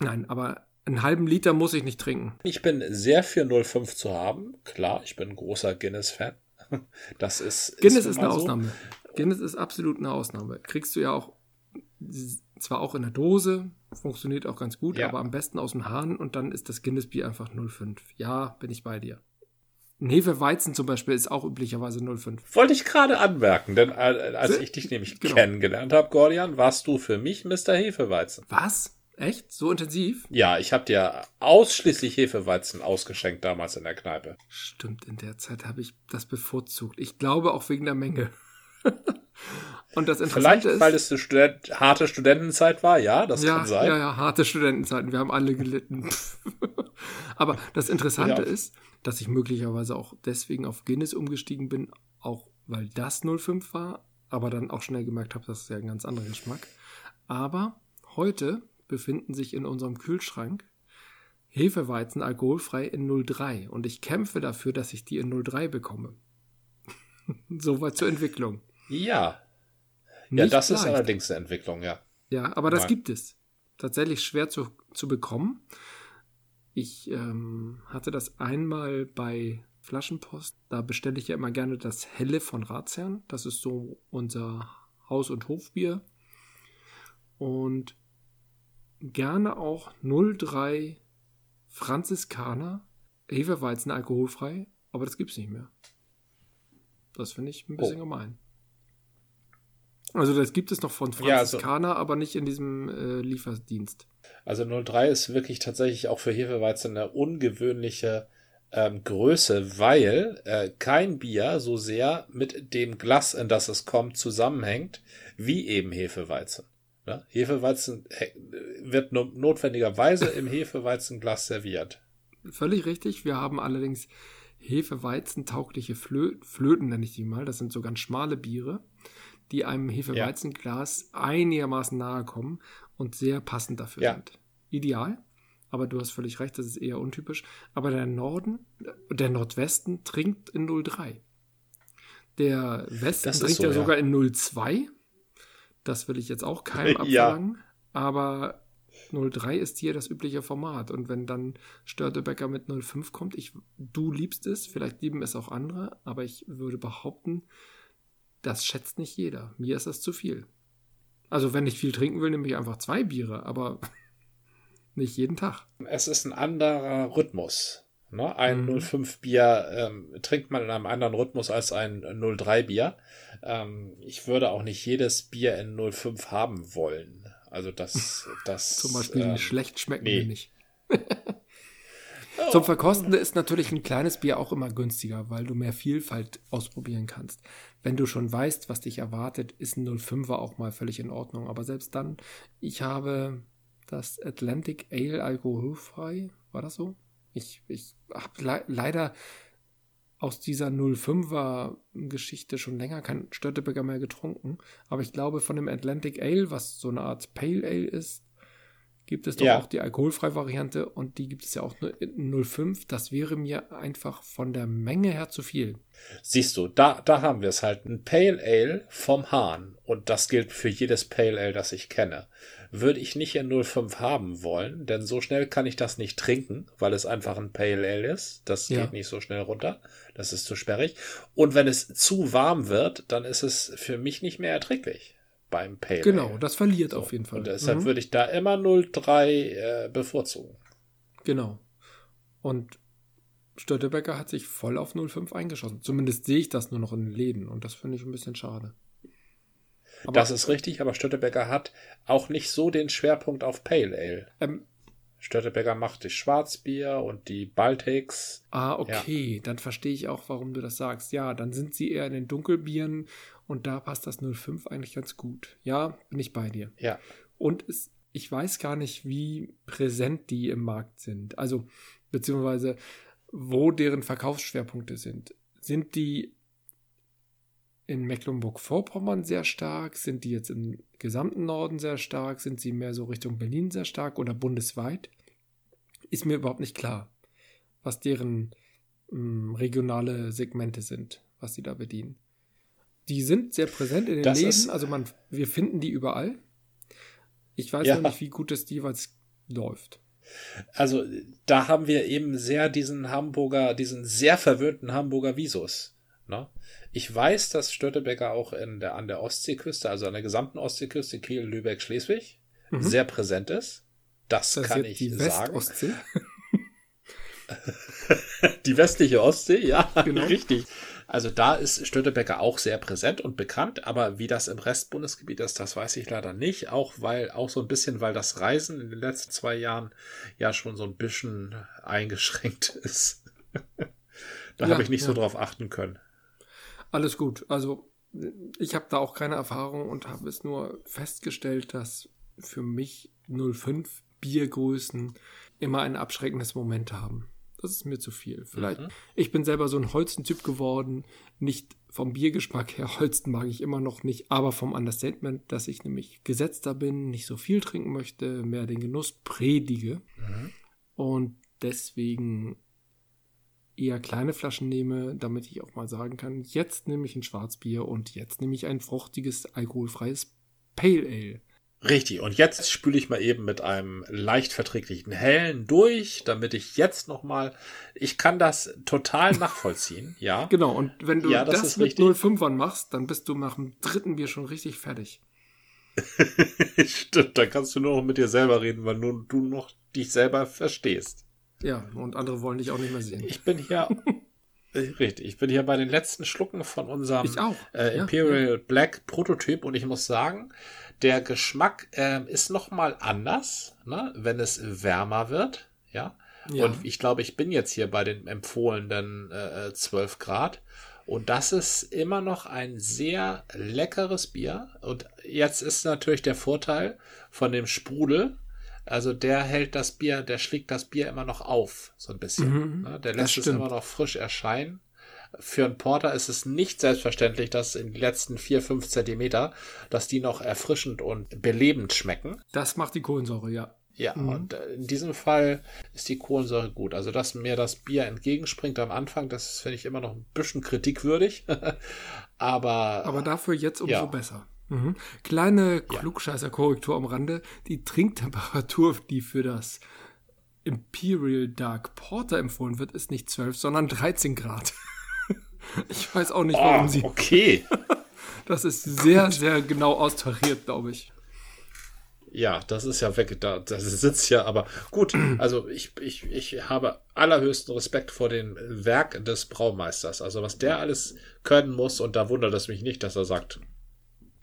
Nein, aber einen halben Liter muss ich nicht trinken. Ich bin sehr für 0,5 zu haben. Klar, ich bin ein großer Guinness-Fan. Das ist. Guinness ist, ist eine so. Ausnahme. Guinness ist absolut eine Ausnahme. Kriegst du ja auch zwar auch in der Dose, funktioniert auch ganz gut, ja. aber am besten aus dem Hahn und dann ist das Guinness-Bier einfach 0,5. Ja, bin ich bei dir. Ein Hefeweizen zum Beispiel ist auch üblicherweise 0,5. Wollte ich gerade anmerken, denn als ich dich nämlich genau. kennengelernt habe, Gordian, warst du für mich Mr. Hefeweizen. Was? Echt? So intensiv? Ja, ich habe dir ausschließlich Hefeweizen ausgeschenkt damals in der Kneipe. Stimmt, in der Zeit habe ich das bevorzugt. Ich glaube auch wegen der Menge. Und das Interessante Vielleicht, ist, weil es eine Student harte Studentenzeit war, ja, das ja, kann sein. Ja, ja, harte Studentenzeiten. Wir haben alle gelitten. Aber das Interessante ja. ist, dass ich möglicherweise auch deswegen auf Guinness umgestiegen bin, auch weil das 05 war, aber dann auch schnell gemerkt habe, das ist ja ein ganz anderer Geschmack. Aber heute befinden sich in unserem Kühlschrank Hefeweizen alkoholfrei in 03 und ich kämpfe dafür, dass ich die in 03 bekomme. Soweit zur Entwicklung. Ja. Nicht ja, das leicht. ist allerdings eine Entwicklung, ja. Ja, aber das Nein. gibt es. Tatsächlich schwer zu, zu bekommen. Ich ähm, hatte das einmal bei Flaschenpost. Da bestelle ich ja immer gerne das Helle von Ratsherrn. Das ist so unser Haus- und Hofbier. Und gerne auch 03 Franziskaner, Hefeweizen alkoholfrei, aber das gibt's nicht mehr. Das finde ich ein bisschen oh. gemein. Also das gibt es noch von Franziskaner, ja, also, aber nicht in diesem äh, Lieferdienst. Also 03 ist wirklich tatsächlich auch für Hefeweizen eine ungewöhnliche ähm, Größe, weil äh, kein Bier so sehr mit dem Glas, in das es kommt, zusammenhängt, wie eben Hefeweizen. Ne? Hefeweizen wird notwendigerweise im Hefeweizenglas serviert. Völlig richtig. Wir haben allerdings Hefeweizen-taugliche Flö Flöten, nenne ich die mal. Das sind so ganz schmale Biere, die einem Hefeweizenglas ja. einigermaßen nahe kommen und sehr passend dafür ja. sind. Ideal. Aber du hast völlig recht, das ist eher untypisch. Aber der Norden, der Nordwesten trinkt in 03. Der Westen trinkt so, ja sogar in 02 das will ich jetzt auch keinem abverlangen. Ja. Aber 03 ist hier das übliche Format. Und wenn dann Störtebecker mit 05 kommt, ich, du liebst es, vielleicht lieben es auch andere, aber ich würde behaupten, das schätzt nicht jeder. Mir ist das zu viel. Also wenn ich viel trinken will, nehme ich einfach zwei Biere, aber nicht jeden Tag. Es ist ein anderer Rhythmus. Ne? Ein Mhm. 05 Bier ähm, trinkt man in einem anderen Rhythmus als ein 03 Bier. Ähm, ich würde auch nicht jedes Bier in 05 haben wollen. Also das, das Zum Beispiel ähm, schlecht schmecken nee. wir nicht. Zum Verkosten ist natürlich ein kleines Bier auch immer günstiger, weil du mehr Vielfalt ausprobieren kannst. Wenn du schon weißt, was dich erwartet, ist ein 05er auch mal völlig in Ordnung. Aber selbst dann, ich habe das Atlantic Ale alkoholfrei, war das so? Ich, ich habe le leider aus dieser 05er Geschichte schon länger kein Störtebeker mehr getrunken. Aber ich glaube, von dem Atlantic Ale, was so eine Art Pale Ale ist, gibt es doch Ja. auch die alkoholfreie Variante und die gibt es ja auch nur in 05. Das wäre mir einfach von der Menge her zu viel. Siehst du, da, da haben wir es halt. Ein Pale Ale vom Hahn. Und das gilt für jedes Pale Ale, das ich kenne. Würde ich nicht in 05 haben wollen, denn so schnell kann ich das nicht trinken, weil es einfach ein Pale Ale ist. Das Ja. geht nicht so schnell runter. Das ist zu sperrig. Und wenn es zu warm wird, dann ist es für mich nicht mehr erträglich beim Pale Genau, Ale. das verliert auf jeden Fall. Und deshalb Mhm. würde ich da immer 03 äh, bevorzugen. Genau. Und Störtebecker hat sich voll auf 05 eingeschossen. Zumindest sehe ich das nur noch in den Läden und das finde ich ein bisschen schade. Aber, das ist richtig, aber Störtebecker hat auch nicht so den Schwerpunkt auf Pale Ale. ähm, Störtebecker macht die Schwarzbier und die Baltics. ah, okay, dann verstehe ich auch, warum du das sagst. Ja, dann sind sie eher in den Dunkelbieren und da passt das 05 eigentlich ganz gut. Ja, bin ich bei dir. Ja. Und es, ich weiß gar nicht, wie präsent die im Markt sind. Also, beziehungsweise, wo deren Verkaufsschwerpunkte sind. Sind die in Mecklenburg-Vorpommern sehr stark? Sind die jetzt im gesamten Norden sehr stark? Sind sie mehr so Richtung Berlin sehr stark oder bundesweit? Ist mir überhaupt nicht klar, was deren mh, regionale Segmente sind, was sie da bedienen. Die sind sehr präsent in den Das Läden, also man, wir finden die überall. Ich weiß Ja. noch nicht, wie gut es jeweils läuft. Also da haben wir eben sehr diesen Hamburger, diesen sehr verwöhnten Hamburger Visus. Ne? Ich weiß, dass Störtebecker auch in der, an der Ostseeküste, also an der gesamten Ostseeküste, Kiel, Lübeck, Schleswig, Mhm. sehr präsent ist. Das, Das kann ich die sagen. Westostsee. Die westliche Ostsee, ja, Genau. richtig. Also da ist Störtebecker auch sehr präsent und bekannt, aber wie das im Restbundesgebiet ist, das weiß ich leider nicht. Auch weil, auch so ein bisschen, weil das Reisen in den letzten zwei Jahren ja schon so ein bisschen eingeschränkt ist. da Ja, habe ich nicht so ja. drauf achten können. Alles gut. Also ich habe da auch keine Erfahrung und habe es nur festgestellt, dass für mich 05 Biergrößen immer ein abschreckendes Moment haben. Das ist mir zu viel. Vielleicht. Mhm. Ich bin selber so ein Holzen-Typ geworden. Nicht vom Biergeschmack her. Holsten mag ich immer noch nicht, aber vom Understatement, dass ich nämlich gesetzter bin, nicht so viel trinken möchte, mehr den Genuss predige. Mhm. Und deswegen eher kleine Flaschen nehme, damit ich auch mal sagen kann, jetzt nehme ich ein Schwarzbier und jetzt nehme ich ein fruchtiges, alkoholfreies Pale Ale. Richtig, und jetzt spüle ich mal eben mit einem leicht verträglichen Hellen durch, damit ich jetzt nochmal, ich kann das total nachvollziehen, ja. Genau, und wenn du Ja, das das, mit richtig. 05ern machst, dann bist du nach dem dritten Bier schon richtig fertig. Stimmt, dann kannst du nur noch mit dir selber reden, weil nur du noch dich selber verstehst. Ja, und andere wollen dich auch nicht mehr sehen. Ich bin hier, äh, richtig, ich bin hier bei den letzten Schlucken von unserem äh, Ja, Imperial Black Prototyp und ich muss sagen, der Geschmack ähm, ist nochmal anders, ne, wenn es wärmer wird, ja. Ja. Und ich glaube, ich bin jetzt hier bei den empfohlenen äh, 12 Grad. Und das ist immer noch ein sehr leckeres Bier. Und jetzt ist natürlich der Vorteil von dem Sprudel. Also der hält das Bier, der schlägt das Bier immer noch auf, so ein bisschen. Mhm, ne? Der lässt es immer noch frisch erscheinen. Für einen Porter ist es nicht selbstverständlich, dass in den letzten vier, fünf Zentimeter, dass die noch erfrischend und belebend schmecken. Das macht die Kohlensäure, ja. Ja, Mhm. und äh, in diesem Fall ist die Kohlensäure gut. Also, dass mir das Bier entgegenspringt am Anfang, das finde ich immer noch ein bisschen kritikwürdig. Aber, Aber dafür jetzt umso Ja. besser. Mhm. Kleine Klugscheißer-Korrektur am Rande. Die Trinktemperatur, die für das Imperial Dark Porter empfohlen wird, ist nicht 12, sondern 13 Grad. ich weiß auch nicht, warum oh, sie. okay. Das ist sehr, sehr genau austariert, glaube ich. Ja, das ist ja weg, da, das sitzt ja, aber gut, also ich, ich, ich habe allerhöchsten Respekt vor dem Werk des Braumeisters. Also was der alles können muss, und da wundert es mich nicht, dass er sagt,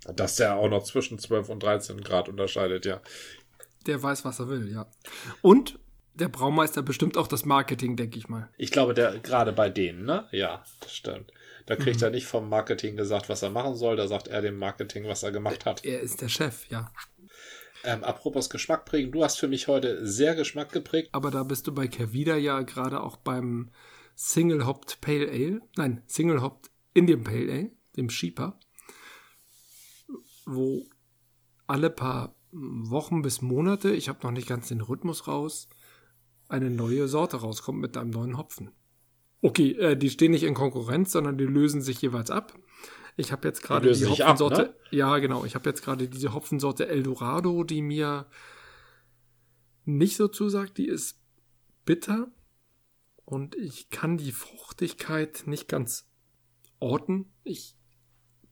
dass der auch noch zwischen 12 und 13 Grad unterscheidet, ja. Der weiß, was er will, ja. Und der Braumeister bestimmt auch das Marketing, denke ich mal. Ich glaube, der gerade bei denen, ne? Ja, das stimmt. Da kriegt mhm. er nicht vom Marketing gesagt, was er machen soll, da sagt er dem Marketing, was er gemacht hat. Er ist der Chef, ja. Ähm, apropos Geschmack prägen, du hast für mich heute sehr Geschmack geprägt. Aber da bist du bei Kervida ja gerade auch beim Single Hopped Pale Ale, nein, Single Hopped Indian Pale Ale, dem Sheeper, wo alle paar Wochen bis Monate, ich habe noch nicht ganz den Rhythmus raus, eine neue Sorte rauskommt mit einem neuen Hopfen. Okay, äh, die stehen nicht in Konkurrenz, sondern die lösen sich jeweils ab. Ich habe jetzt gerade die, die Hopfensorte. Ab, ne? Ja, genau. Ich habe jetzt gerade diese Hopfensorte Eldorado, die mir nicht so zusagt. Die ist bitter und ich kann die Fruchtigkeit nicht ganz orten. Ich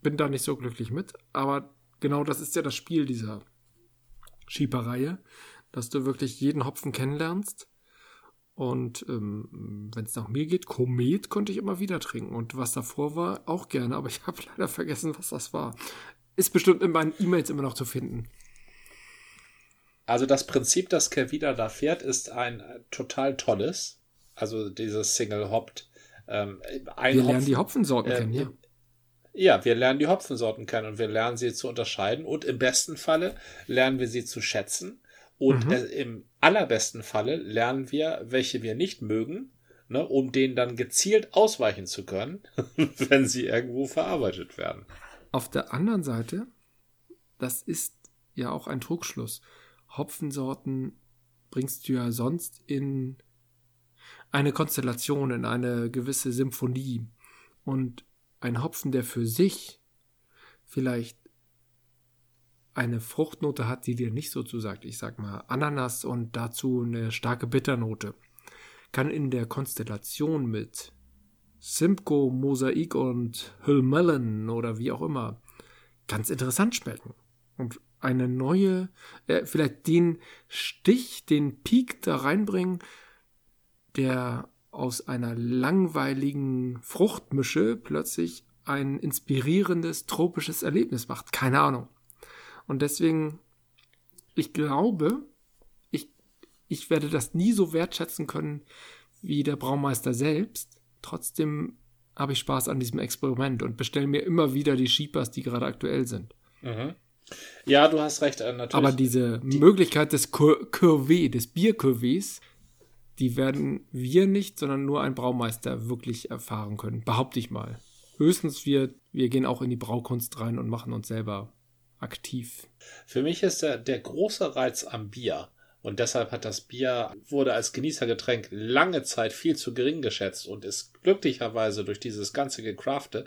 bin da nicht so glücklich mit, aber genau das ist ja das Spiel dieser Schiebereihe, dass du wirklich jeden Hopfen kennenlernst und ähm, wenn es nach mir geht, Komet konnte ich immer wieder trinken. Und was davor war, auch gerne, aber ich habe leider vergessen, was das war. Ist bestimmt in meinen E-Mails immer noch zu finden. Also das Prinzip, das Kervida da fährt, ist ein total tolles. Also dieses Single Hopped. Ähm, wir lernen die Hopfensorten äh, kennen, ja. Ja, wir lernen die Hopfensorten kennen und wir lernen sie zu unterscheiden und im besten Falle lernen wir sie zu schätzen und mhm. im allerbesten Falle lernen wir, welche wir nicht mögen, ne, um denen dann gezielt ausweichen zu können, wenn sie irgendwo verarbeitet werden. Auf der anderen Seite, das ist ja auch ein Trugschluss. Hopfensorten bringst du ja sonst in eine Konstellation, in eine gewisse Symphonie. Und ein Hopfen, der für sich vielleicht eine Fruchtnote hat, die dir nicht so zusagt, ich sag mal Ananas und dazu eine starke Bitternote, kann in der Konstellation mit Simcoe, Mosaik und Hüllmelon oder wie auch immer ganz interessant schmecken. Und eine neue, äh, vielleicht den Stich, den Peak da reinbringen, der aus einer langweiligen Fruchtmische plötzlich ein inspirierendes tropisches Erlebnis macht. Keine Ahnung. Und deswegen, ich glaube, ich, ich werde das nie so wertschätzen können wie der Braumeister selbst. Trotzdem habe ich Spaß an diesem Experiment und bestelle mir immer wieder die Sheepers, die gerade aktuell sind. Mhm. Ja, du hast recht, äh, natürlich. Aber diese die Möglichkeit des Curvé, des Bier-Curvés, die werden wir nicht, sondern nur ein Braumeister wirklich erfahren können. Behaupte ich mal. Höchstens wir, wir gehen auch in die Braukunst rein und machen uns selber aktiv. Für mich ist der, der große Reiz am Bier. Und deshalb hat das Bier, wurde als Genießergetränk lange Zeit viel zu gering geschätzt und ist glücklicherweise durch dieses ganze Gecrafte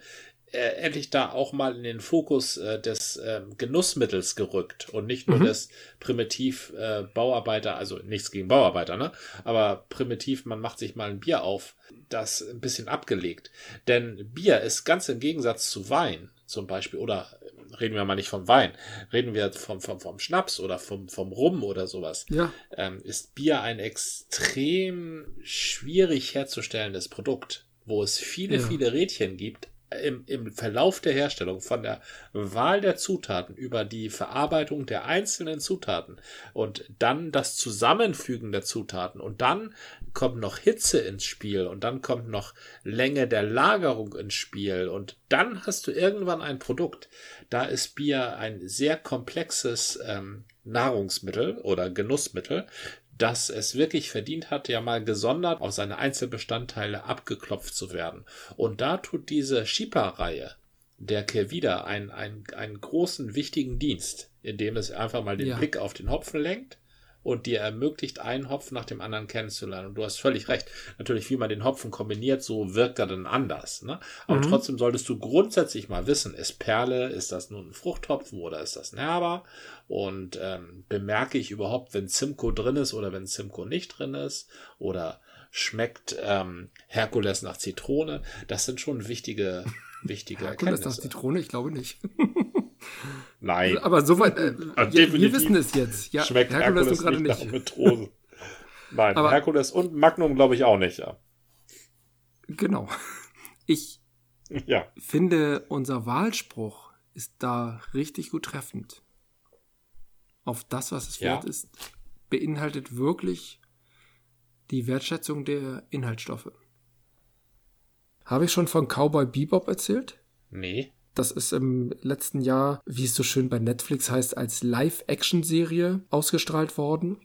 äh, endlich da auch mal in den Fokus äh, des äh, Genussmittels gerückt und nicht nur mhm. des primitiv äh, Bauarbeiter, also nichts gegen Bauarbeiter, ne? Aber primitiv, man macht sich mal ein Bier auf, das ein bisschen abgelegt. Denn Bier ist ganz im Gegensatz zu Wein zum Beispiel oder reden wir mal nicht vom Wein, reden wir vom, vom, vom Schnaps oder vom, vom Rum oder sowas, ja. ähm, ist Bier ein extrem schwierig herzustellendes Produkt, wo es viele, ja. viele Rädchen gibt, im, im Verlauf der Herstellung, von der Wahl der Zutaten über die Verarbeitung der einzelnen Zutaten und dann das Zusammenfügen der Zutaten und dann kommt noch Hitze ins Spiel und dann kommt noch Länge der Lagerung ins Spiel und dann hast du irgendwann ein Produkt. Da ist Bier ein sehr komplexes ähm, Nahrungsmittel oder Genussmittel, dass es wirklich verdient hat, ja mal gesondert auf seine Einzelbestandteile abgeklopft zu werden. Und da tut diese Shipa-Reihe der Kervida einen, einen, einen großen, wichtigen Dienst, indem es einfach mal den ja. Blick auf den Hopfen lenkt und dir ermöglicht, einen Hopfen nach dem anderen kennenzulernen. Und du hast völlig recht. Natürlich, wie man den Hopfen kombiniert, so wirkt er dann anders. Ne? Aber mhm. trotzdem solltest du grundsätzlich mal wissen, ist Perle, ist das nun ein Fruchthopfen oder ist das ein Herber? Und ähm, bemerke ich überhaupt, wenn Zimko drin ist oder wenn Zimko nicht drin ist? Oder schmeckt ähm, Herkules nach Zitrone? Das sind schon wichtige, wichtige Herkules nach Zitrone? Ich glaube nicht. Nein. Aber soweit, äh, Also ja, wir definitiv wissen es jetzt. Ja, Schmeckt Herkules Herkules, nicht, nicht. Metrose. Nein, Aber- Herkules und Magnum glaube ich auch nicht, ja. Genau. Ich Ja. finde, unser Wahlspruch ist da richtig gut treffend. Auf das, was es wert ist, beinhaltet wirklich die Wertschätzung der Inhaltsstoffe. Habe ich schon von Cowboy Bebop erzählt? Nee. Das ist im letzten Jahr, wie es so schön bei Netflix heißt, als Live-Action-Serie ausgestrahlt worden.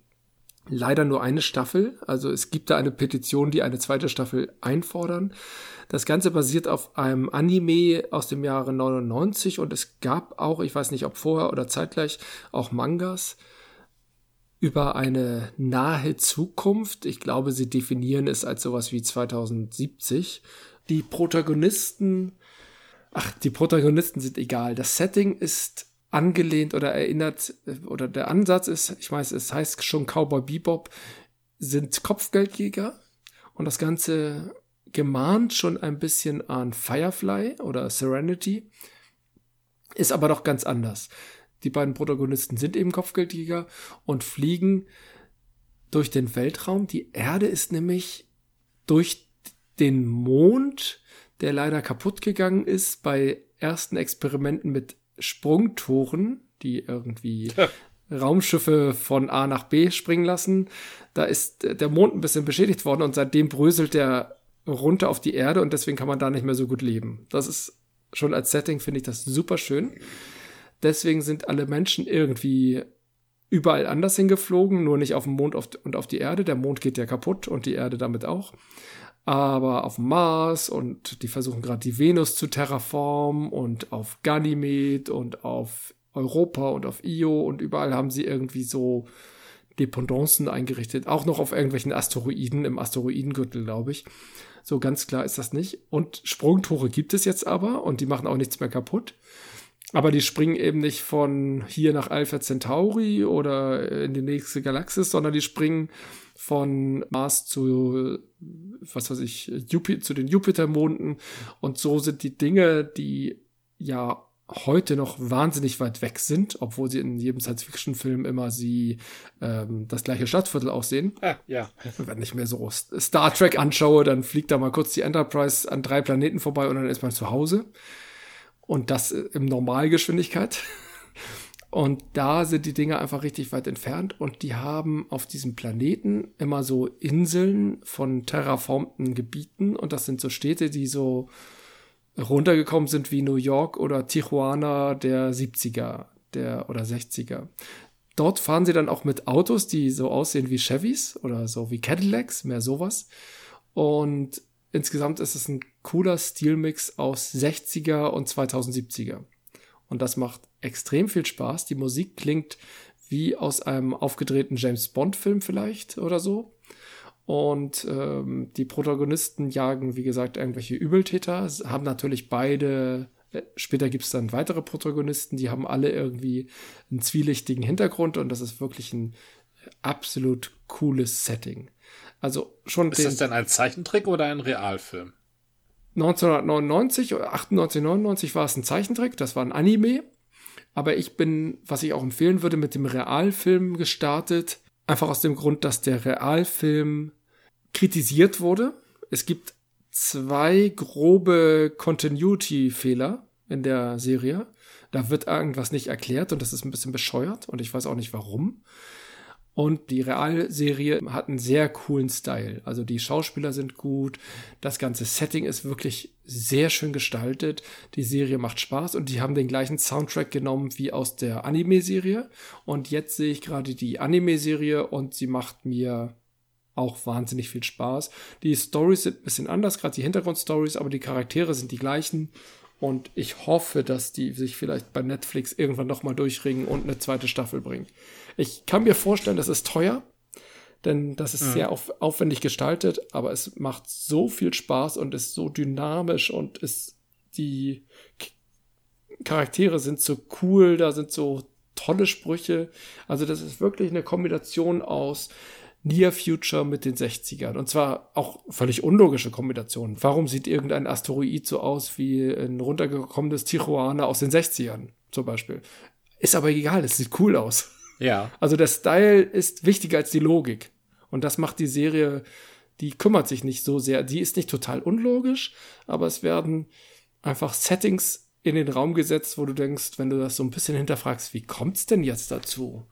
Leider nur eine Staffel. Also es gibt da eine Petition, die eine zweite Staffel einfordern. Das Ganze basiert auf einem Anime aus dem Jahre 99 und es gab auch, ich weiß nicht ob vorher oder zeitgleich, auch Mangas über eine nahe Zukunft. Ich glaube, sie definieren es als sowas wie 2070. Die Protagonisten Ach, die Protagonisten sind egal. Das Setting ist angelehnt oder erinnert, äh, oder der Ansatz ist, ich weiß, es heißt schon Cowboy Bebop, sind Kopfgeldjäger und das Ganze gemahnt schon ein bisschen an Firefly oder Serenity, ist aber doch ganz anders. Die beiden Protagonisten sind eben Kopfgeldjäger und fliegen durch den Weltraum. Die Erde ist nämlich durch den Mond der leider kaputt gegangen ist bei ersten Experimenten mit Sprungtoren, die irgendwie Raumschiffe von A nach B springen lassen. Da ist der Mond ein bisschen beschädigt worden und seitdem bröselt der runter auf die Erde und deswegen kann man da nicht mehr so gut leben. Das ist schon als Setting finde ich das super schön. Deswegen sind alle Menschen irgendwie überall anders hingeflogen, nur nicht auf dem Mond und auf die Erde. Der Mond geht ja kaputt und die Erde damit auch aber auf Mars und die versuchen gerade die Venus zu terraformen und auf Ganymed und auf Europa und auf Io und überall haben sie irgendwie so Dependancen eingerichtet, auch noch auf irgendwelchen Asteroiden im Asteroidengürtel, glaube ich. So ganz klar ist das nicht. Und Sprungtore gibt es jetzt aber und die machen auch nichts mehr kaputt. Aber die springen eben nicht von hier nach Alpha Centauri oder in die nächste Galaxis, sondern die springen von Mars zu, was weiß ich, Jupiter, zu den Jupitermonden. Und so sind die Dinge, die ja heute noch wahnsinnig weit weg sind, obwohl sie in jedem Science-Fiction-Film immer sie ähm, das gleiche Stadtviertel aussehen. Ah, ja. Wenn ich mir so Star Trek anschaue, dann fliegt da mal kurz die Enterprise an drei Planeten vorbei und dann ist man zu Hause. Und das in Normalgeschwindigkeit. Und da sind die Dinge einfach richtig weit entfernt und die haben auf diesem Planeten immer so Inseln von terraformten Gebieten und das sind so Städte, die so runtergekommen sind wie New York oder Tijuana der 70er der oder 60er. Dort fahren sie dann auch mit Autos, die so aussehen wie Chevys oder so wie Cadillacs, mehr sowas. Und insgesamt ist es ein cooler Stilmix aus 60er und 2070er. Und das macht extrem viel Spaß. Die Musik klingt wie aus einem aufgedrehten James Bond-Film vielleicht oder so. Und ähm, die Protagonisten jagen, wie gesagt, irgendwelche Übeltäter, haben natürlich beide, äh, später gibt es dann weitere Protagonisten, die haben alle irgendwie einen zwielichtigen Hintergrund und das ist wirklich ein absolut cooles Setting. Also schon Ist das denn ein Zeichentrick oder ein Realfilm? 1999 oder 98, 99 war es ein Zeichentrick, das war ein Anime. Aber ich bin, was ich auch empfehlen würde, mit dem Realfilm gestartet. Einfach aus dem Grund, dass der Realfilm kritisiert wurde. Es gibt zwei grobe Continuity-Fehler in der Serie. Da wird irgendwas nicht erklärt und das ist ein bisschen bescheuert und ich weiß auch nicht warum. Und die Realserie hat einen sehr coolen Style. Also die Schauspieler sind gut, das ganze Setting ist wirklich sehr schön gestaltet. Die Serie macht Spaß und die haben den gleichen Soundtrack genommen wie aus der Anime-Serie. Und jetzt sehe ich gerade die Anime-Serie und sie macht mir auch wahnsinnig viel Spaß. Die Stories sind ein bisschen anders, gerade die Hintergrundstories, aber die Charaktere sind die gleichen. Und ich hoffe, dass die sich vielleicht bei Netflix irgendwann nochmal durchringen und eine zweite Staffel bringen. Ich kann mir vorstellen, das ist teuer, denn das ist mhm. sehr auf, aufwendig gestaltet, aber es macht so viel Spaß und ist so dynamisch und ist die Charaktere sind so cool, da sind so tolle Sprüche. Also das ist wirklich eine Kombination aus Near Future mit den 60ern. Und zwar auch völlig unlogische Kombinationen. Warum sieht irgendein Asteroid so aus wie ein runtergekommenes Tijuana aus den 60ern? zum Beispiel. Ist aber egal, es sieht cool aus. Ja. Also der Style ist wichtiger als die Logik. Und das macht die Serie, die kümmert sich nicht so sehr. Die ist nicht total unlogisch, aber es werden einfach Settings in den Raum gesetzt, wo du denkst, wenn du das so ein bisschen hinterfragst, wie kommt's denn jetzt dazu?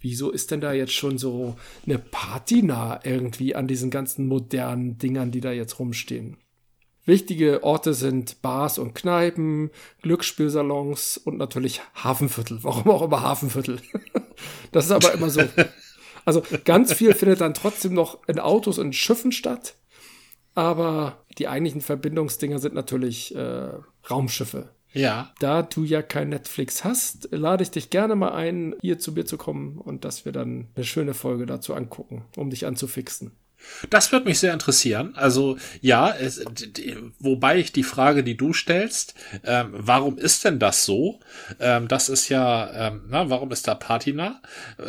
Wieso ist denn da jetzt schon so eine Patina irgendwie an diesen ganzen modernen Dingern, die da jetzt rumstehen? Wichtige Orte sind Bars und Kneipen, Glücksspielsalons und natürlich Hafenviertel. Warum auch immer Hafenviertel? Das ist aber immer so. Also ganz viel findet dann trotzdem noch in Autos und Schiffen statt. Aber die eigentlichen Verbindungsdinger sind natürlich äh, Raumschiffe. Ja. Da du ja kein Netflix hast, lade ich dich gerne mal ein, hier zu mir zu kommen und dass wir dann eine schöne Folge dazu angucken, um dich anzufixen. Das wird mich sehr interessieren. Also ja, es, wobei ich die Frage, die du stellst, ähm, warum ist denn das so? Ähm, das ist ja, ähm, na, warum ist da Patina?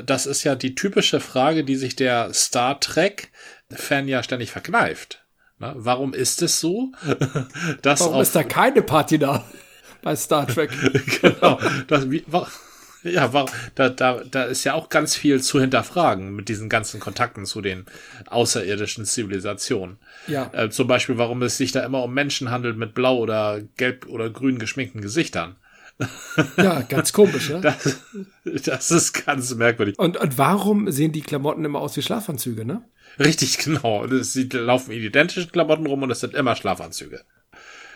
Das ist ja die typische Frage, die sich der Star Trek-Fan ja ständig verkneift. Na, warum ist es so? dass warum ist da keine Patina bei Star Trek? genau. Das, wie, ja, da, da, da ist ja auch ganz viel zu hinterfragen mit diesen ganzen Kontakten zu den außerirdischen Zivilisationen. Ja. Äh, zum Beispiel, warum es sich da immer um Menschen handelt mit blau oder gelb oder grün geschminkten Gesichtern. Ja, ganz komisch, ne? Das, das ist ganz merkwürdig. Und, und warum sehen die Klamotten immer aus wie Schlafanzüge, ne? Richtig, genau. Sie laufen in identischen Klamotten rum und es sind immer Schlafanzüge.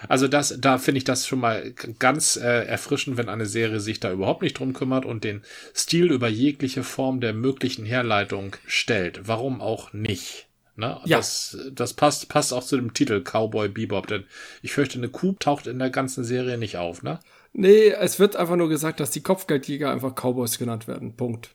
Also das, da finde ich das schon mal ganz äh, erfrischend, wenn eine Serie sich da überhaupt nicht drum kümmert und den Stil über jegliche Form der möglichen Herleitung stellt. Warum auch nicht? Ne? Ja. Das, das passt, passt auch zu dem Titel Cowboy Bebop, denn ich fürchte, eine Kuh taucht in der ganzen Serie nicht auf, ne? Nee, es wird einfach nur gesagt, dass die Kopfgeldjäger einfach Cowboys genannt werden. Punkt.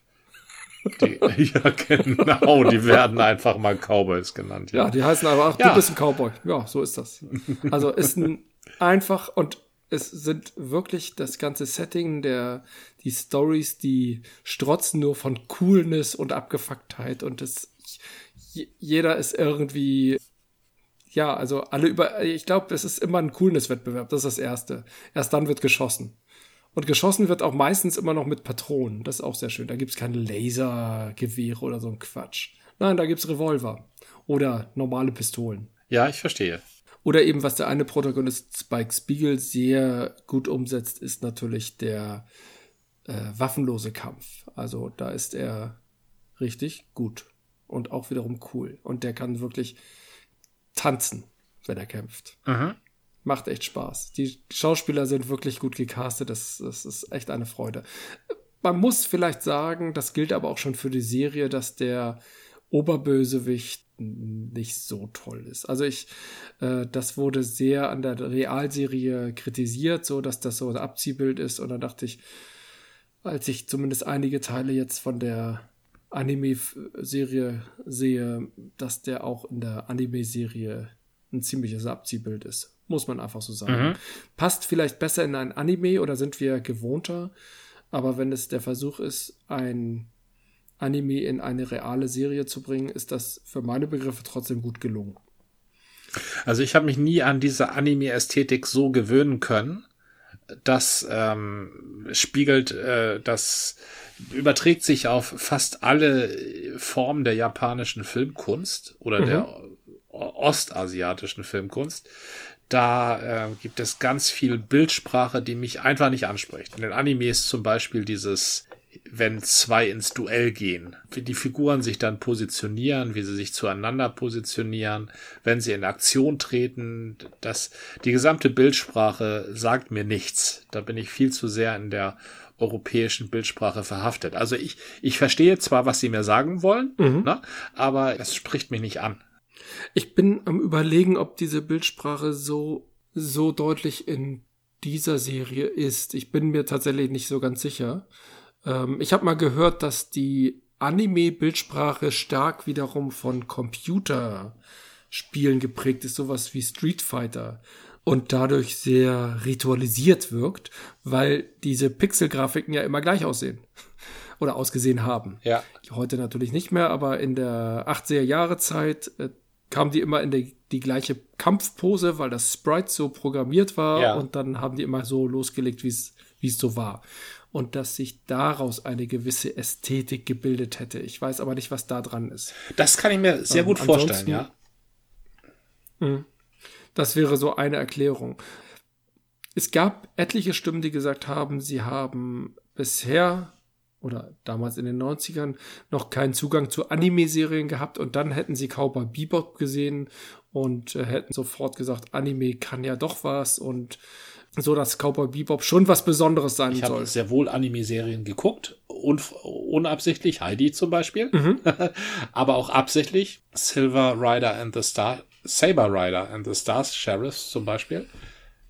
Die, ja, genau, die werden einfach mal Cowboys genannt. Ja, ja die heißen aber, ach, ja. du bist ein Cowboy. Ja, so ist das. Also ist ein einfach und es sind wirklich das ganze Setting der, die Stories, die strotzen nur von Coolness und Abgefucktheit und es, jeder ist irgendwie, ja, also alle über, ich glaube, es ist immer ein Coolness-Wettbewerb, das ist das Erste. Erst dann wird geschossen. Und geschossen wird auch meistens immer noch mit Patronen. Das ist auch sehr schön. Da gibt's keine Lasergewehre oder so ein Quatsch. Nein, da gibt's Revolver. Oder normale Pistolen. Ja, ich verstehe. Oder eben, was der eine Protagonist Spike Spiegel sehr gut umsetzt, ist natürlich der äh, waffenlose Kampf. Also da ist er richtig gut und auch wiederum cool. Und der kann wirklich tanzen, wenn er kämpft. Mhm macht echt Spaß. Die Schauspieler sind wirklich gut gecastet, das, das ist echt eine Freude. Man muss vielleicht sagen, das gilt aber auch schon für die Serie, dass der Oberbösewicht nicht so toll ist. Also ich, äh, das wurde sehr an der Realserie kritisiert, so dass das so ein Abziehbild ist. Und dann dachte ich, als ich zumindest einige Teile jetzt von der Anime-Serie sehe, dass der auch in der Anime-Serie ein ziemliches Abziehbild ist. Muss man einfach so sagen. Mhm. Passt vielleicht besser in ein Anime oder sind wir gewohnter. Aber wenn es der Versuch ist, ein Anime in eine reale Serie zu bringen, ist das für meine Begriffe trotzdem gut gelungen. Also ich habe mich nie an diese Anime-Ästhetik so gewöhnen können. Das ähm, spiegelt, äh, das überträgt sich auf fast alle Formen der japanischen Filmkunst oder mhm. der ostasiatischen Filmkunst da äh, gibt es ganz viel Bildsprache, die mich einfach nicht anspricht. In den Animes zum Beispiel dieses, wenn zwei ins Duell gehen, wie die Figuren sich dann positionieren, wie sie sich zueinander positionieren, wenn sie in Aktion treten, das, die gesamte Bildsprache sagt mir nichts. Da bin ich viel zu sehr in der europäischen Bildsprache verhaftet. Also ich, ich verstehe zwar, was sie mir sagen wollen, mhm. ne, aber es spricht mich nicht an. Ich bin am überlegen, ob diese Bildsprache so, so deutlich in dieser Serie ist. Ich bin mir tatsächlich nicht so ganz sicher. Ähm, ich habe mal gehört, dass die Anime-Bildsprache stark wiederum von Computerspielen geprägt ist, sowas wie Street Fighter und dadurch sehr ritualisiert wirkt, weil diese Pixelgrafiken ja immer gleich aussehen oder ausgesehen haben. Ja. Heute natürlich nicht mehr, aber in der 80er Jahre Zeit äh, kamen die immer in die, die gleiche Kampfpose, weil das Sprite so programmiert war. Ja. Und dann haben die immer so losgelegt, wie es so war. Und dass sich daraus eine gewisse Ästhetik gebildet hätte. Ich weiß aber nicht, was da dran ist. Das kann ich mir sehr ähm, gut vorstellen, ja. Mh, das wäre so eine Erklärung. Es gab etliche Stimmen, die gesagt haben, sie haben bisher oder damals in den 90ern noch keinen Zugang zu Anime-Serien gehabt und dann hätten sie Cowboy Bebop gesehen und äh, hätten sofort gesagt, Anime kann ja doch was und so, dass Cowboy Bebop schon was Besonderes sein ich soll. Ich habe sehr wohl Anime-Serien geguckt, un unabsichtlich, Heidi zum Beispiel, mhm. aber auch absichtlich, Silver Rider and the Star, Saber Rider and the Stars Sheriffs zum Beispiel.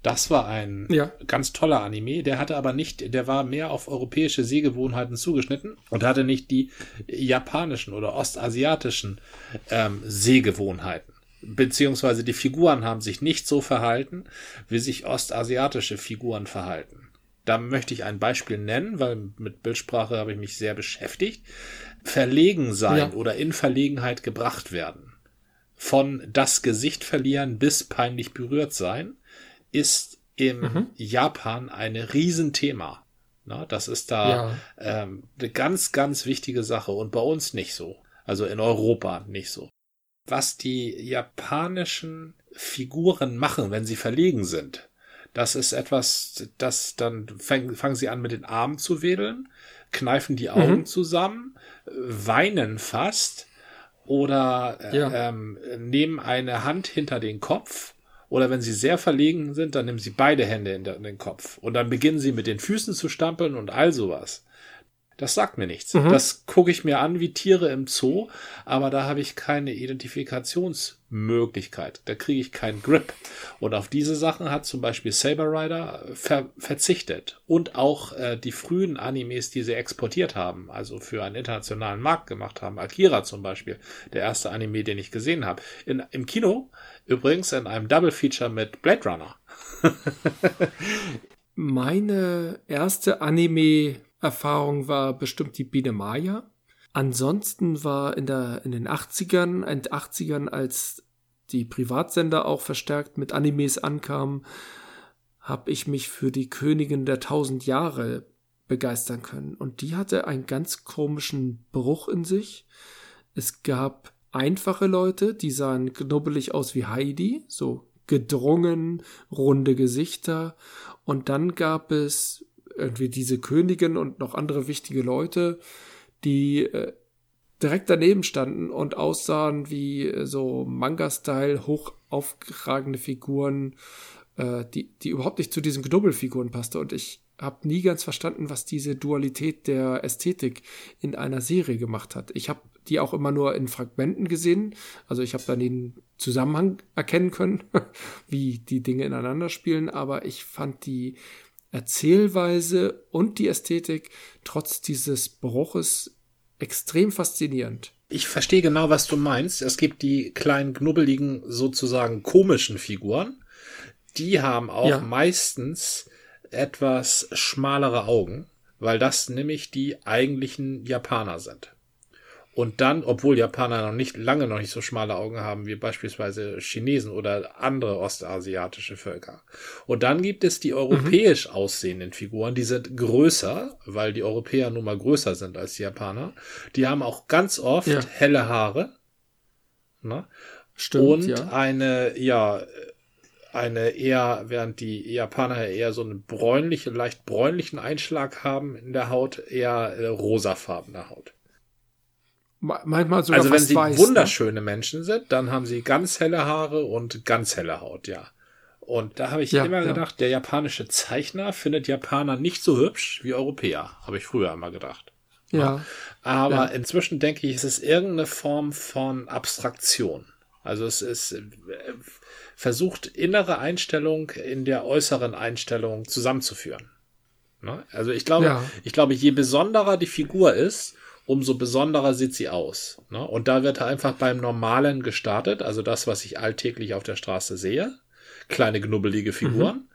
Das war ein ja. ganz toller Anime. Der hatte aber nicht, der war mehr auf europäische Sehgewohnheiten zugeschnitten und hatte nicht die japanischen oder ostasiatischen ähm, Sehgewohnheiten. Beziehungsweise die Figuren haben sich nicht so verhalten, wie sich ostasiatische Figuren verhalten. Da möchte ich ein Beispiel nennen, weil mit Bildsprache habe ich mich sehr beschäftigt. Verlegen sein ja. oder in Verlegenheit gebracht werden. Von das Gesicht verlieren bis peinlich berührt sein ist im mhm. Japan ein Riesenthema. Na, das ist da ja. ähm, eine ganz, ganz wichtige Sache und bei uns nicht so. Also in Europa nicht so. Was die japanischen Figuren machen, wenn sie verlegen sind, das ist etwas, das dann fang, fangen sie an mit den Armen zu wedeln, kneifen die Augen mhm. zusammen, weinen fast oder ja. ähm, nehmen eine Hand hinter den Kopf oder wenn sie sehr verlegen sind, dann nehmen sie beide Hände in, den Kopf. Und dann beginnen sie mit den Füßen zu stampeln und all sowas. Das sagt mir nichts. Mhm. Das gucke ich mir an wie Tiere im Zoo, aber da habe ich keine Identifikationsmöglichkeit. Da kriege ich keinen Grip. Und auf diese Sachen hat zum Beispiel Saber Rider ver verzichtet. Und auch äh, die frühen Animes, die sie exportiert haben, also für einen internationalen Markt gemacht haben. Akira zum Beispiel, der erste Anime, den ich gesehen habe. In, Im Kino übrigens in einem Double Feature mit Blade Runner. Meine erste Anime Erfahrung war bestimmt die Biene Maya. Ansonsten war in, der, in den 80ern, in den 80ern, als die Privatsender auch verstärkt mit Animes ankamen, habe ich mich für die Königin der tausend Jahre begeistern können. Und die hatte einen ganz komischen Bruch in sich. Es gab einfache Leute, die sahen knubbelig aus wie Heidi, so gedrungen, runde Gesichter. Und dann gab es irgendwie diese Königin und noch andere wichtige Leute, die äh, direkt daneben standen und aussahen wie äh, so Manga-Style, hoch aufgeragene Figuren, äh, die, die überhaupt nicht zu diesen Knubbelfiguren passte. Und ich habe nie ganz verstanden, was diese Dualität der Ästhetik in einer Serie gemacht hat. Ich habe die auch immer nur in Fragmenten gesehen. Also ich habe dann den Zusammenhang erkennen können, wie die Dinge ineinander spielen, aber ich fand die Erzählweise und die Ästhetik trotz dieses Bruches extrem faszinierend. Ich verstehe genau, was du meinst. Es gibt die kleinen, knubbeligen, sozusagen komischen Figuren. Die haben auch ja. meistens etwas schmalere Augen, weil das nämlich die eigentlichen Japaner sind. Und dann, obwohl Japaner noch nicht lange noch nicht so schmale Augen haben wie beispielsweise Chinesen oder andere ostasiatische Völker. Und dann gibt es die europäisch mhm. aussehenden Figuren, die sind größer, weil die Europäer nun mal größer sind als die Japaner. Die haben auch ganz oft ja. helle Haare. Ne? Stimmt, und ja. eine, ja, eine eher, während die Japaner eher so einen bräunlichen, leicht bräunlichen Einschlag haben in der Haut, eher äh, rosafarbene Haut. Manchmal sogar Also wenn sie weiß, ne? wunderschöne ne? Menschen sind, dann haben sie ganz helle Haare und ganz helle Haut, ja. Und da habe ich ja, immer ja. gedacht, der japanische Zeichner findet Japaner nicht so hübsch wie Europäer, habe ich früher immer gedacht. Ja. Aber ja. inzwischen denke ich, es ist irgendeine Form von Abstraktion. Also es ist äh, versucht innere Einstellung in der äußeren Einstellung zusammenzuführen. Ne? Also ich glaube, ja. ich glaube, je besonderer die Figur ist, umso besonderer sieht sie aus. Ne? Und da wird einfach beim Normalen gestartet, also das, was ich alltäglich auf der Straße sehe. Kleine knubbelige Figuren.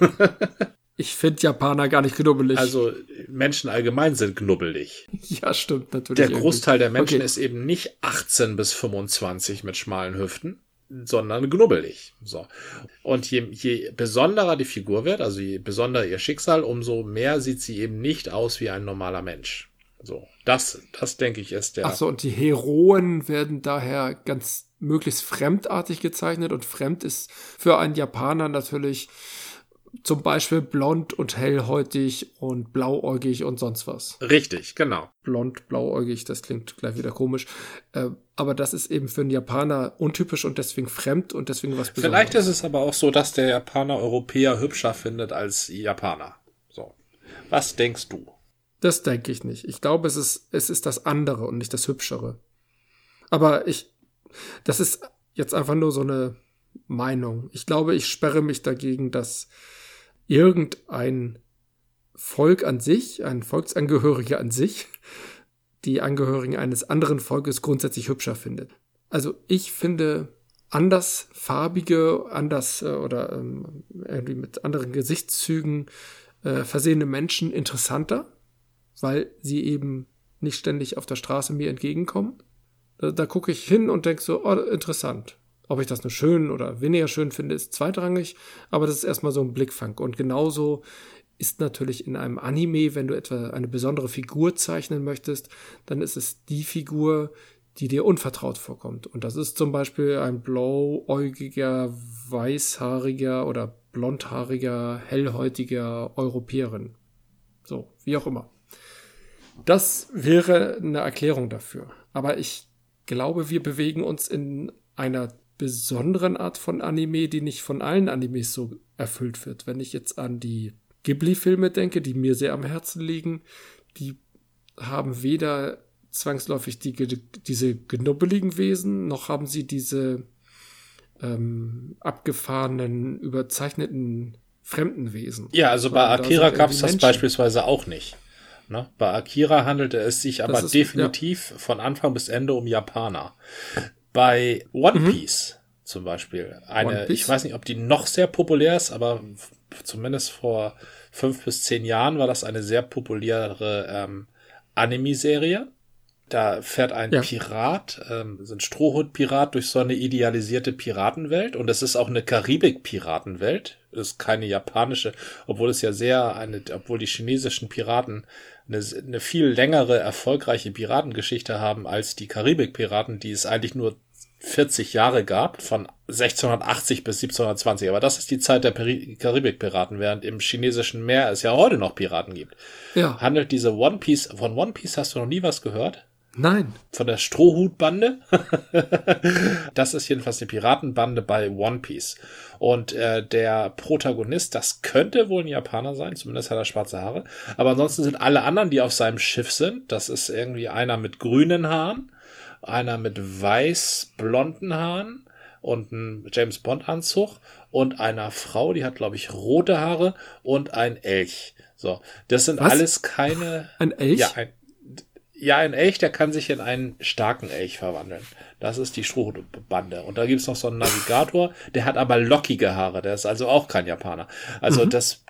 Mhm. Ich finde Japaner gar nicht knubbelig. Also Menschen allgemein sind knubbelig. Ja, stimmt natürlich. Der Großteil der Menschen okay. ist eben nicht 18 bis 25 mit schmalen Hüften, sondern knubbelig. So. Und je, je besonderer die Figur wird, also je besonderer ihr Schicksal, umso mehr sieht sie eben nicht aus wie ein normaler Mensch. So. Das, das denke ich ist der. Ach so, und die Heroen werden daher ganz möglichst fremdartig gezeichnet und fremd ist für einen Japaner natürlich zum Beispiel blond und hellhäutig und blauäugig und sonst was. Richtig, genau. Blond, blauäugig, das klingt gleich wieder komisch. Äh, aber das ist eben für einen Japaner untypisch und deswegen fremd und deswegen was Besonderes. Vielleicht ist es aber auch so, dass der Japaner Europäer hübscher findet als Japaner. So. Was denkst du? Das denke ich nicht. Ich glaube, es ist, es ist das andere und nicht das Hübschere. Aber ich, das ist jetzt einfach nur so eine Meinung. Ich glaube, ich sperre mich dagegen, dass irgendein Volk an sich, ein Volksangehöriger an sich, die Angehörigen eines anderen Volkes grundsätzlich hübscher findet. Also ich finde andersfarbige, anders äh, oder ähm, irgendwie mit anderen Gesichtszügen äh, versehene Menschen interessanter, weil sie eben nicht ständig auf der Straße mir entgegenkommen. Da, da gucke ich hin und denke so, oh, interessant. Ob ich das nur schön oder weniger schön finde, ist zweitrangig, aber das ist erstmal so ein Blickfang. Und genauso ist natürlich in einem Anime, wenn du etwa eine besondere Figur zeichnen möchtest, dann ist es die Figur, die dir unvertraut vorkommt. Und das ist zum Beispiel ein blauäugiger, weißhaariger oder blondhaariger, hellhäutiger Europäerin. So, wie auch immer. Das wäre eine Erklärung dafür. Aber ich glaube, wir bewegen uns in einer besonderen Art von Anime, die nicht von allen Animes so erfüllt wird. Wenn ich jetzt an die Ghibli-Filme denke, die mir sehr am Herzen liegen, die haben weder zwangsläufig die, diese genubbeligen Wesen, noch haben sie diese ähm, abgefahrenen, überzeichneten fremden Wesen. Ja, also bei Akira gab es das beispielsweise auch nicht. Ne? Bei Akira handelte es sich aber ist, definitiv ja. von Anfang bis Ende um Japaner bei One mhm. Piece zum Beispiel. Eine, ich weiß nicht, ob die noch sehr populär ist, aber zumindest vor fünf bis zehn Jahren war das eine sehr populäre ähm, Anime-Serie. Da fährt ein ja. Pirat, ähm, so ein Strohhut-Pirat durch so eine idealisierte Piratenwelt und es ist auch eine Karibik-Piratenwelt. Ist keine japanische, obwohl es ja sehr eine, obwohl die chinesischen Piraten eine, eine viel längere, erfolgreiche Piratengeschichte haben als die Karibik-Piraten, die es eigentlich nur 40 Jahre gab, von 1680 bis 1720. Aber das ist die Zeit der Karibik-Piraten, während im chinesischen Meer es ja heute noch Piraten gibt. Ja. Handelt diese One Piece, von One Piece hast du noch nie was gehört? Nein. Von der Strohhutbande? das ist jedenfalls eine Piratenbande bei One Piece. Und äh, der Protagonist, das könnte wohl ein Japaner sein, zumindest hat er schwarze Haare. Aber ansonsten sind alle anderen, die auf seinem Schiff sind, das ist irgendwie einer mit grünen Haaren, einer mit weiß-blonden Haaren und ein James Bond Anzug und einer Frau, die hat glaube ich rote Haare und ein Elch. So, das sind Was? alles keine. Ein Elch? Ja, ein, ja, ein Elch, der kann sich in einen starken Elch verwandeln. Das ist die Strohbande. Und da gibt's noch so einen Navigator, der hat aber lockige Haare. Der ist also auch kein Japaner. Also mhm. das,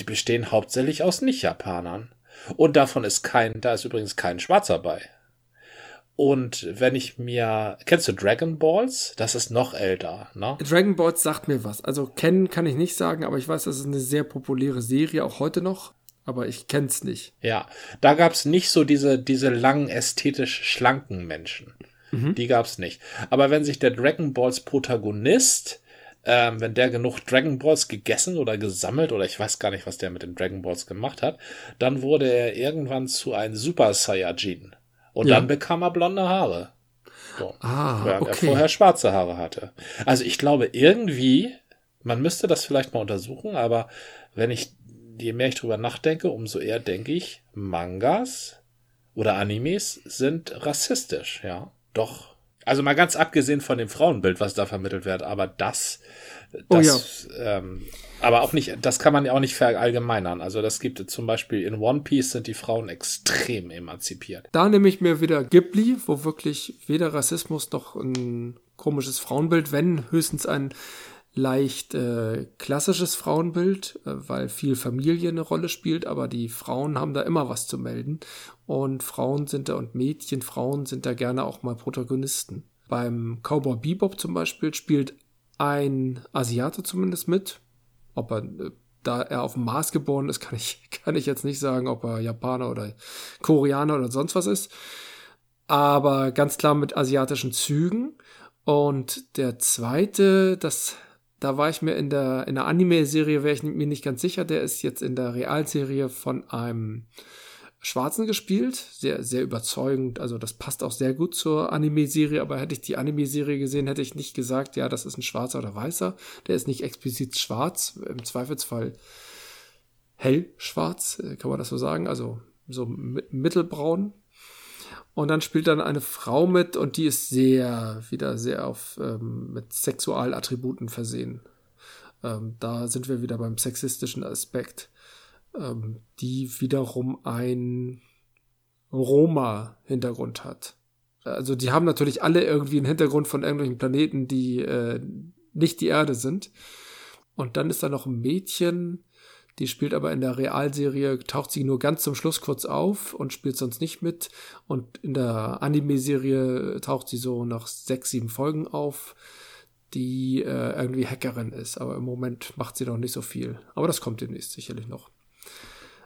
die bestehen hauptsächlich aus Nicht-Japanern. Und davon ist kein, da ist übrigens kein Schwarzer bei. Und wenn ich mir, kennst du Dragon Balls? Das ist noch älter, ne? Dragon Balls sagt mir was. Also kennen kann ich nicht sagen, aber ich weiß, das ist eine sehr populäre Serie, auch heute noch. Aber ich kenn's nicht. Ja, da gab's nicht so diese, diese langen, ästhetisch schlanken Menschen. Mhm. Die gab's nicht. Aber wenn sich der Dragon Balls Protagonist ähm, wenn der genug Dragon Balls gegessen oder gesammelt oder ich weiß gar nicht, was der mit den Dragon Balls gemacht hat, dann wurde er irgendwann zu einem Super Saiyajin. Und ja. dann bekam er blonde Haare. So, ah, während okay. er vorher schwarze Haare hatte. Also ich glaube irgendwie, man müsste das vielleicht mal untersuchen, aber wenn ich, je mehr ich drüber nachdenke, umso eher denke ich, Mangas oder Animes sind rassistisch, ja. Doch. Also mal ganz abgesehen von dem Frauenbild, was da vermittelt wird, aber das, das, oh ja. ähm, aber auch nicht, das kann man ja auch nicht verallgemeinern. Also das gibt es zum Beispiel in One Piece sind die Frauen extrem emanzipiert. Da nehme ich mir wieder Ghibli, wo wirklich weder Rassismus noch ein komisches Frauenbild, wenn höchstens ein leicht äh, klassisches Frauenbild, äh, weil viel Familie eine Rolle spielt, aber die Frauen haben da immer was zu melden und Frauen sind da und Mädchen, Frauen sind da gerne auch mal Protagonisten. beim Cowboy Bebop zum Beispiel spielt ein Asiate zumindest mit. Ob er, äh, da er auf dem Mars geboren ist, kann ich, kann ich jetzt nicht sagen, ob er Japaner oder Koreaner oder sonst was ist. Aber ganz klar mit asiatischen Zügen. Und der zweite, das, da war ich mir in der, in der Anime-Serie, wäre ich mir nicht ganz sicher, der ist jetzt in der Realserie von einem Schwarzen gespielt, sehr, sehr überzeugend. Also das passt auch sehr gut zur Anime-Serie, aber hätte ich die Anime-Serie gesehen, hätte ich nicht gesagt, ja, das ist ein Schwarzer oder Weißer. Der ist nicht explizit schwarz, im Zweifelsfall hellschwarz, äh, kann man das so sagen, also so mittelbraun. Und dann spielt dann eine Frau mit und die ist sehr, wieder sehr auf, ähm, mit Sexualattributen versehen. Ähm, da sind wir wieder beim sexistischen Aspekt ähm, die wiederum ein Roma-Hintergrund hat. Also die haben natürlich alle irgendwie einen Hintergrund von irgendwelchen Planeten, die äh, nicht die Erde sind. Und dann ist da noch ein Mädchen, die spielt aber in der Realserie, taucht sie nur ganz zum Schluss kurz auf und spielt sonst nicht mit. Und in der Anime-Serie taucht sie so nach sechs, sieben Folgen auf, die äh, irgendwie Hackerin ist. Aber im Moment macht sie noch nicht so viel. Aber das kommt demnächst sicherlich noch.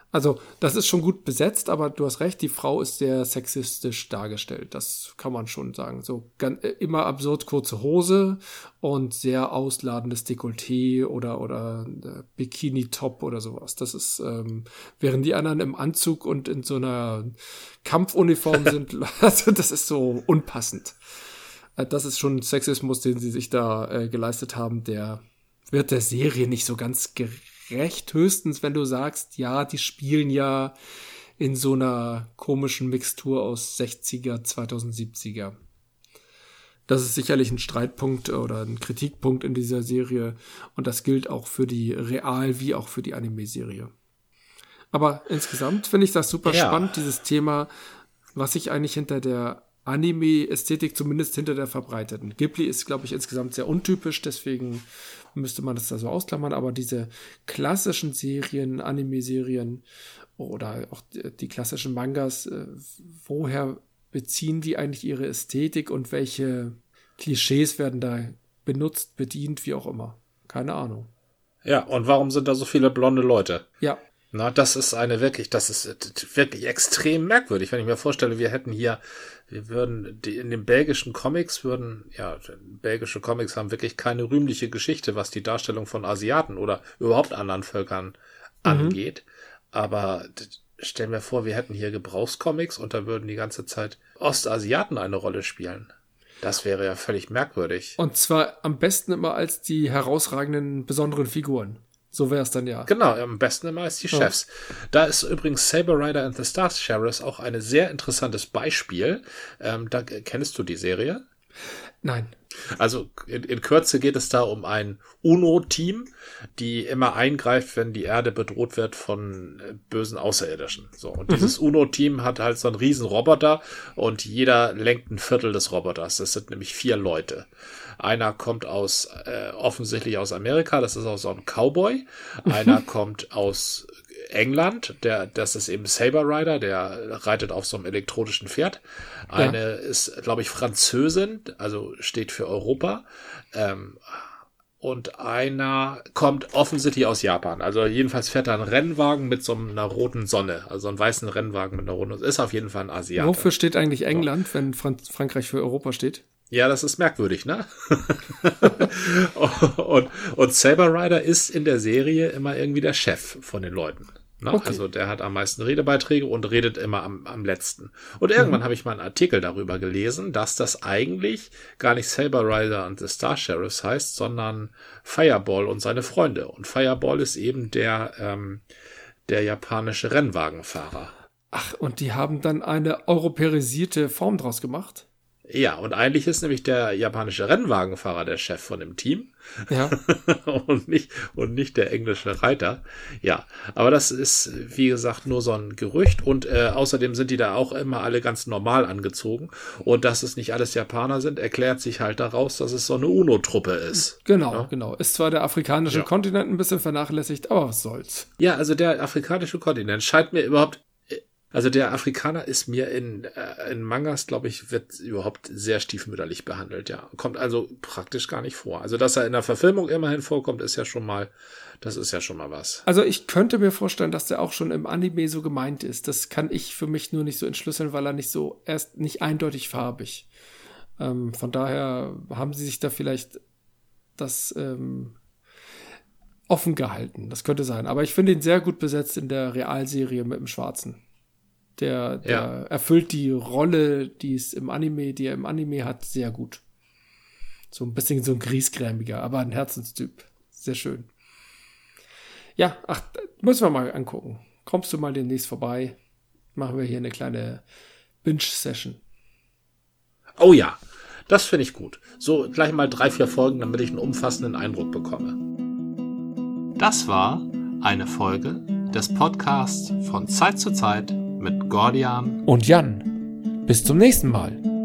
Also, das ist schon gut besetzt, aber du hast recht, die Frau ist sehr sexistisch dargestellt. Das kann man schon sagen. So ganz, äh, immer absurd kurze Hose und sehr ausladendes Dekolleté oder, oder äh, Bikini-Top oder sowas. Das ist, ähm, während die anderen im Anzug und in so einer Kampfuniform sind, also das ist so unpassend. Äh, das ist schon Sexismus, den sie sich da äh, geleistet haben, der wird der Serie nicht so ganz gerecht recht, höchstens wenn du sagst, ja, die spielen ja in so einer komischen Mixtur aus 60er, 2070er. Das ist sicherlich ein Streitpunkt oder ein Kritikpunkt in dieser Serie und das gilt auch für die Real- wie auch für die Anime-Serie. Aber insgesamt finde ich das super ja. spannend, dieses Thema, was sich eigentlich hinter der Anime-Ästhetik, zumindest hinter der verbreiteten. Ghibli ist, glaube ich, insgesamt sehr untypisch, deswegen müsste man das da so ausklammern, aber diese klassischen Serien, Anime-Serien oder auch die, klassischen Mangas, äh, woher beziehen die eigentlich ihre Ästhetik und welche Klischees werden da benutzt, bedient, wie auch immer? Keine Ahnung. Ja, und warum sind da so viele blonde Leute? Ja. Na, das ist eine wirklich, das ist wirklich extrem merkwürdig, wenn ich mir vorstelle, wir hätten hier, wir würden, die, in den belgischen Comics würden, ja, belgische Comics haben wirklich keine rühmliche Geschichte, was die Darstellung von Asiaten oder überhaupt anderen Völkern mhm. angeht. Aber stell mir vor, wir hätten hier Gebrauchscomics und da würden die ganze Zeit Ostasiaten eine Rolle spielen. Das wäre ja völlig merkwürdig. Und zwar am besten immer als die herausragenden besonderen Figuren. So wäre es dann ja. Genau, am besten immer als die Chefs. Ja. Da ist übrigens Saber Rider and the Star Sheriffs auch ein sehr interessantes Beispiel. Ähm, da kennst du die Serie? Nein. Also in, in Kürze geht es da um ein UNO-Team, die immer eingreift, wenn die Erde bedroht wird von äh, bösen Außerirdischen. So und mhm. dieses UNO-Team hat halt so einen riesen Roboter und jeder lenkt ein Viertel des Roboters. Das sind nämlich vier Leute. Einer kommt aus äh, offensichtlich aus Amerika, das ist auch so ein Cowboy. Einer kommt aus England, der, das ist eben Saber Rider, der reitet auf so einem elektronischen Pferd. Eine ja. ist, glaube ich, Französin, also steht für Europa. Ähm, und einer kommt offensichtlich aus Japan. Also jedenfalls fährt er einen Rennwagen mit so einer roten Sonne, also einen weißen Rennwagen mit einer roten. Ist auf jeden Fall ein Asiat. Wofür steht eigentlich England, wenn Frank Frankreich für Europa steht? Ja, das ist merkwürdig, ne? und, und Saber Rider ist in der Serie immer irgendwie der Chef von den Leuten. Ne? Okay. Also der hat am meisten Redebeiträge und redet immer am, am letzten. Und irgendwann mhm. habe ich mal einen Artikel darüber gelesen, dass das eigentlich gar nicht Saber Rider und the Star Sheriffs heißt, sondern Fireball und seine Freunde. Und Fireball ist eben der, ähm, der japanische Rennwagenfahrer. Ach, und die haben dann eine europäisierte Form draus gemacht? Ja, und eigentlich ist nämlich der japanische Rennwagenfahrer der Chef von dem Team. Ja. und nicht, und nicht der englische Reiter. Ja. Aber das ist, wie gesagt, nur so ein Gerücht. Und äh, außerdem sind die da auch immer alle ganz normal angezogen. Und dass es nicht alles Japaner sind, erklärt sich halt daraus, dass es so eine UNO-Truppe ist. Genau, ja? genau. Ist zwar der afrikanische ja. Kontinent ein bisschen vernachlässigt, aber was soll's. Ja, also der afrikanische Kontinent scheint mir überhaupt Also der Afrikaner ist mir in, äh, in Mangas, glaube ich, wird überhaupt sehr stiefmütterlich behandelt, ja. Kommt also praktisch gar nicht vor. Also, dass er in der Verfilmung immerhin vorkommt, ist ja schon mal, das ist ja schon mal was. Also ich könnte mir vorstellen, dass der auch schon im Anime so gemeint ist. Das kann ich für mich nur nicht so entschlüsseln, weil er nicht so erst nicht eindeutig farbig. Ähm, von daher haben sie sich da vielleicht das ähm, offen gehalten. Das könnte sein. Aber ich finde ihn sehr gut besetzt in der Realserie mit dem Schwarzen. Der, der ja. erfüllt die Rolle, die es im Anime, die er im Anime hat, sehr gut. So ein bisschen so ein griesgrämiger, aber ein Herzenstyp. Sehr schön. Ja, ach, müssen wir mal angucken. Kommst du mal demnächst vorbei? Machen wir hier eine kleine Binge-Session. Oh ja, das finde ich gut. So gleich mal drei, vier Folgen, damit ich einen umfassenden Eindruck bekomme. Das war eine Folge des Podcasts von Zeit zu Zeit mit Gordian und Jan. Bis zum nächsten Mal.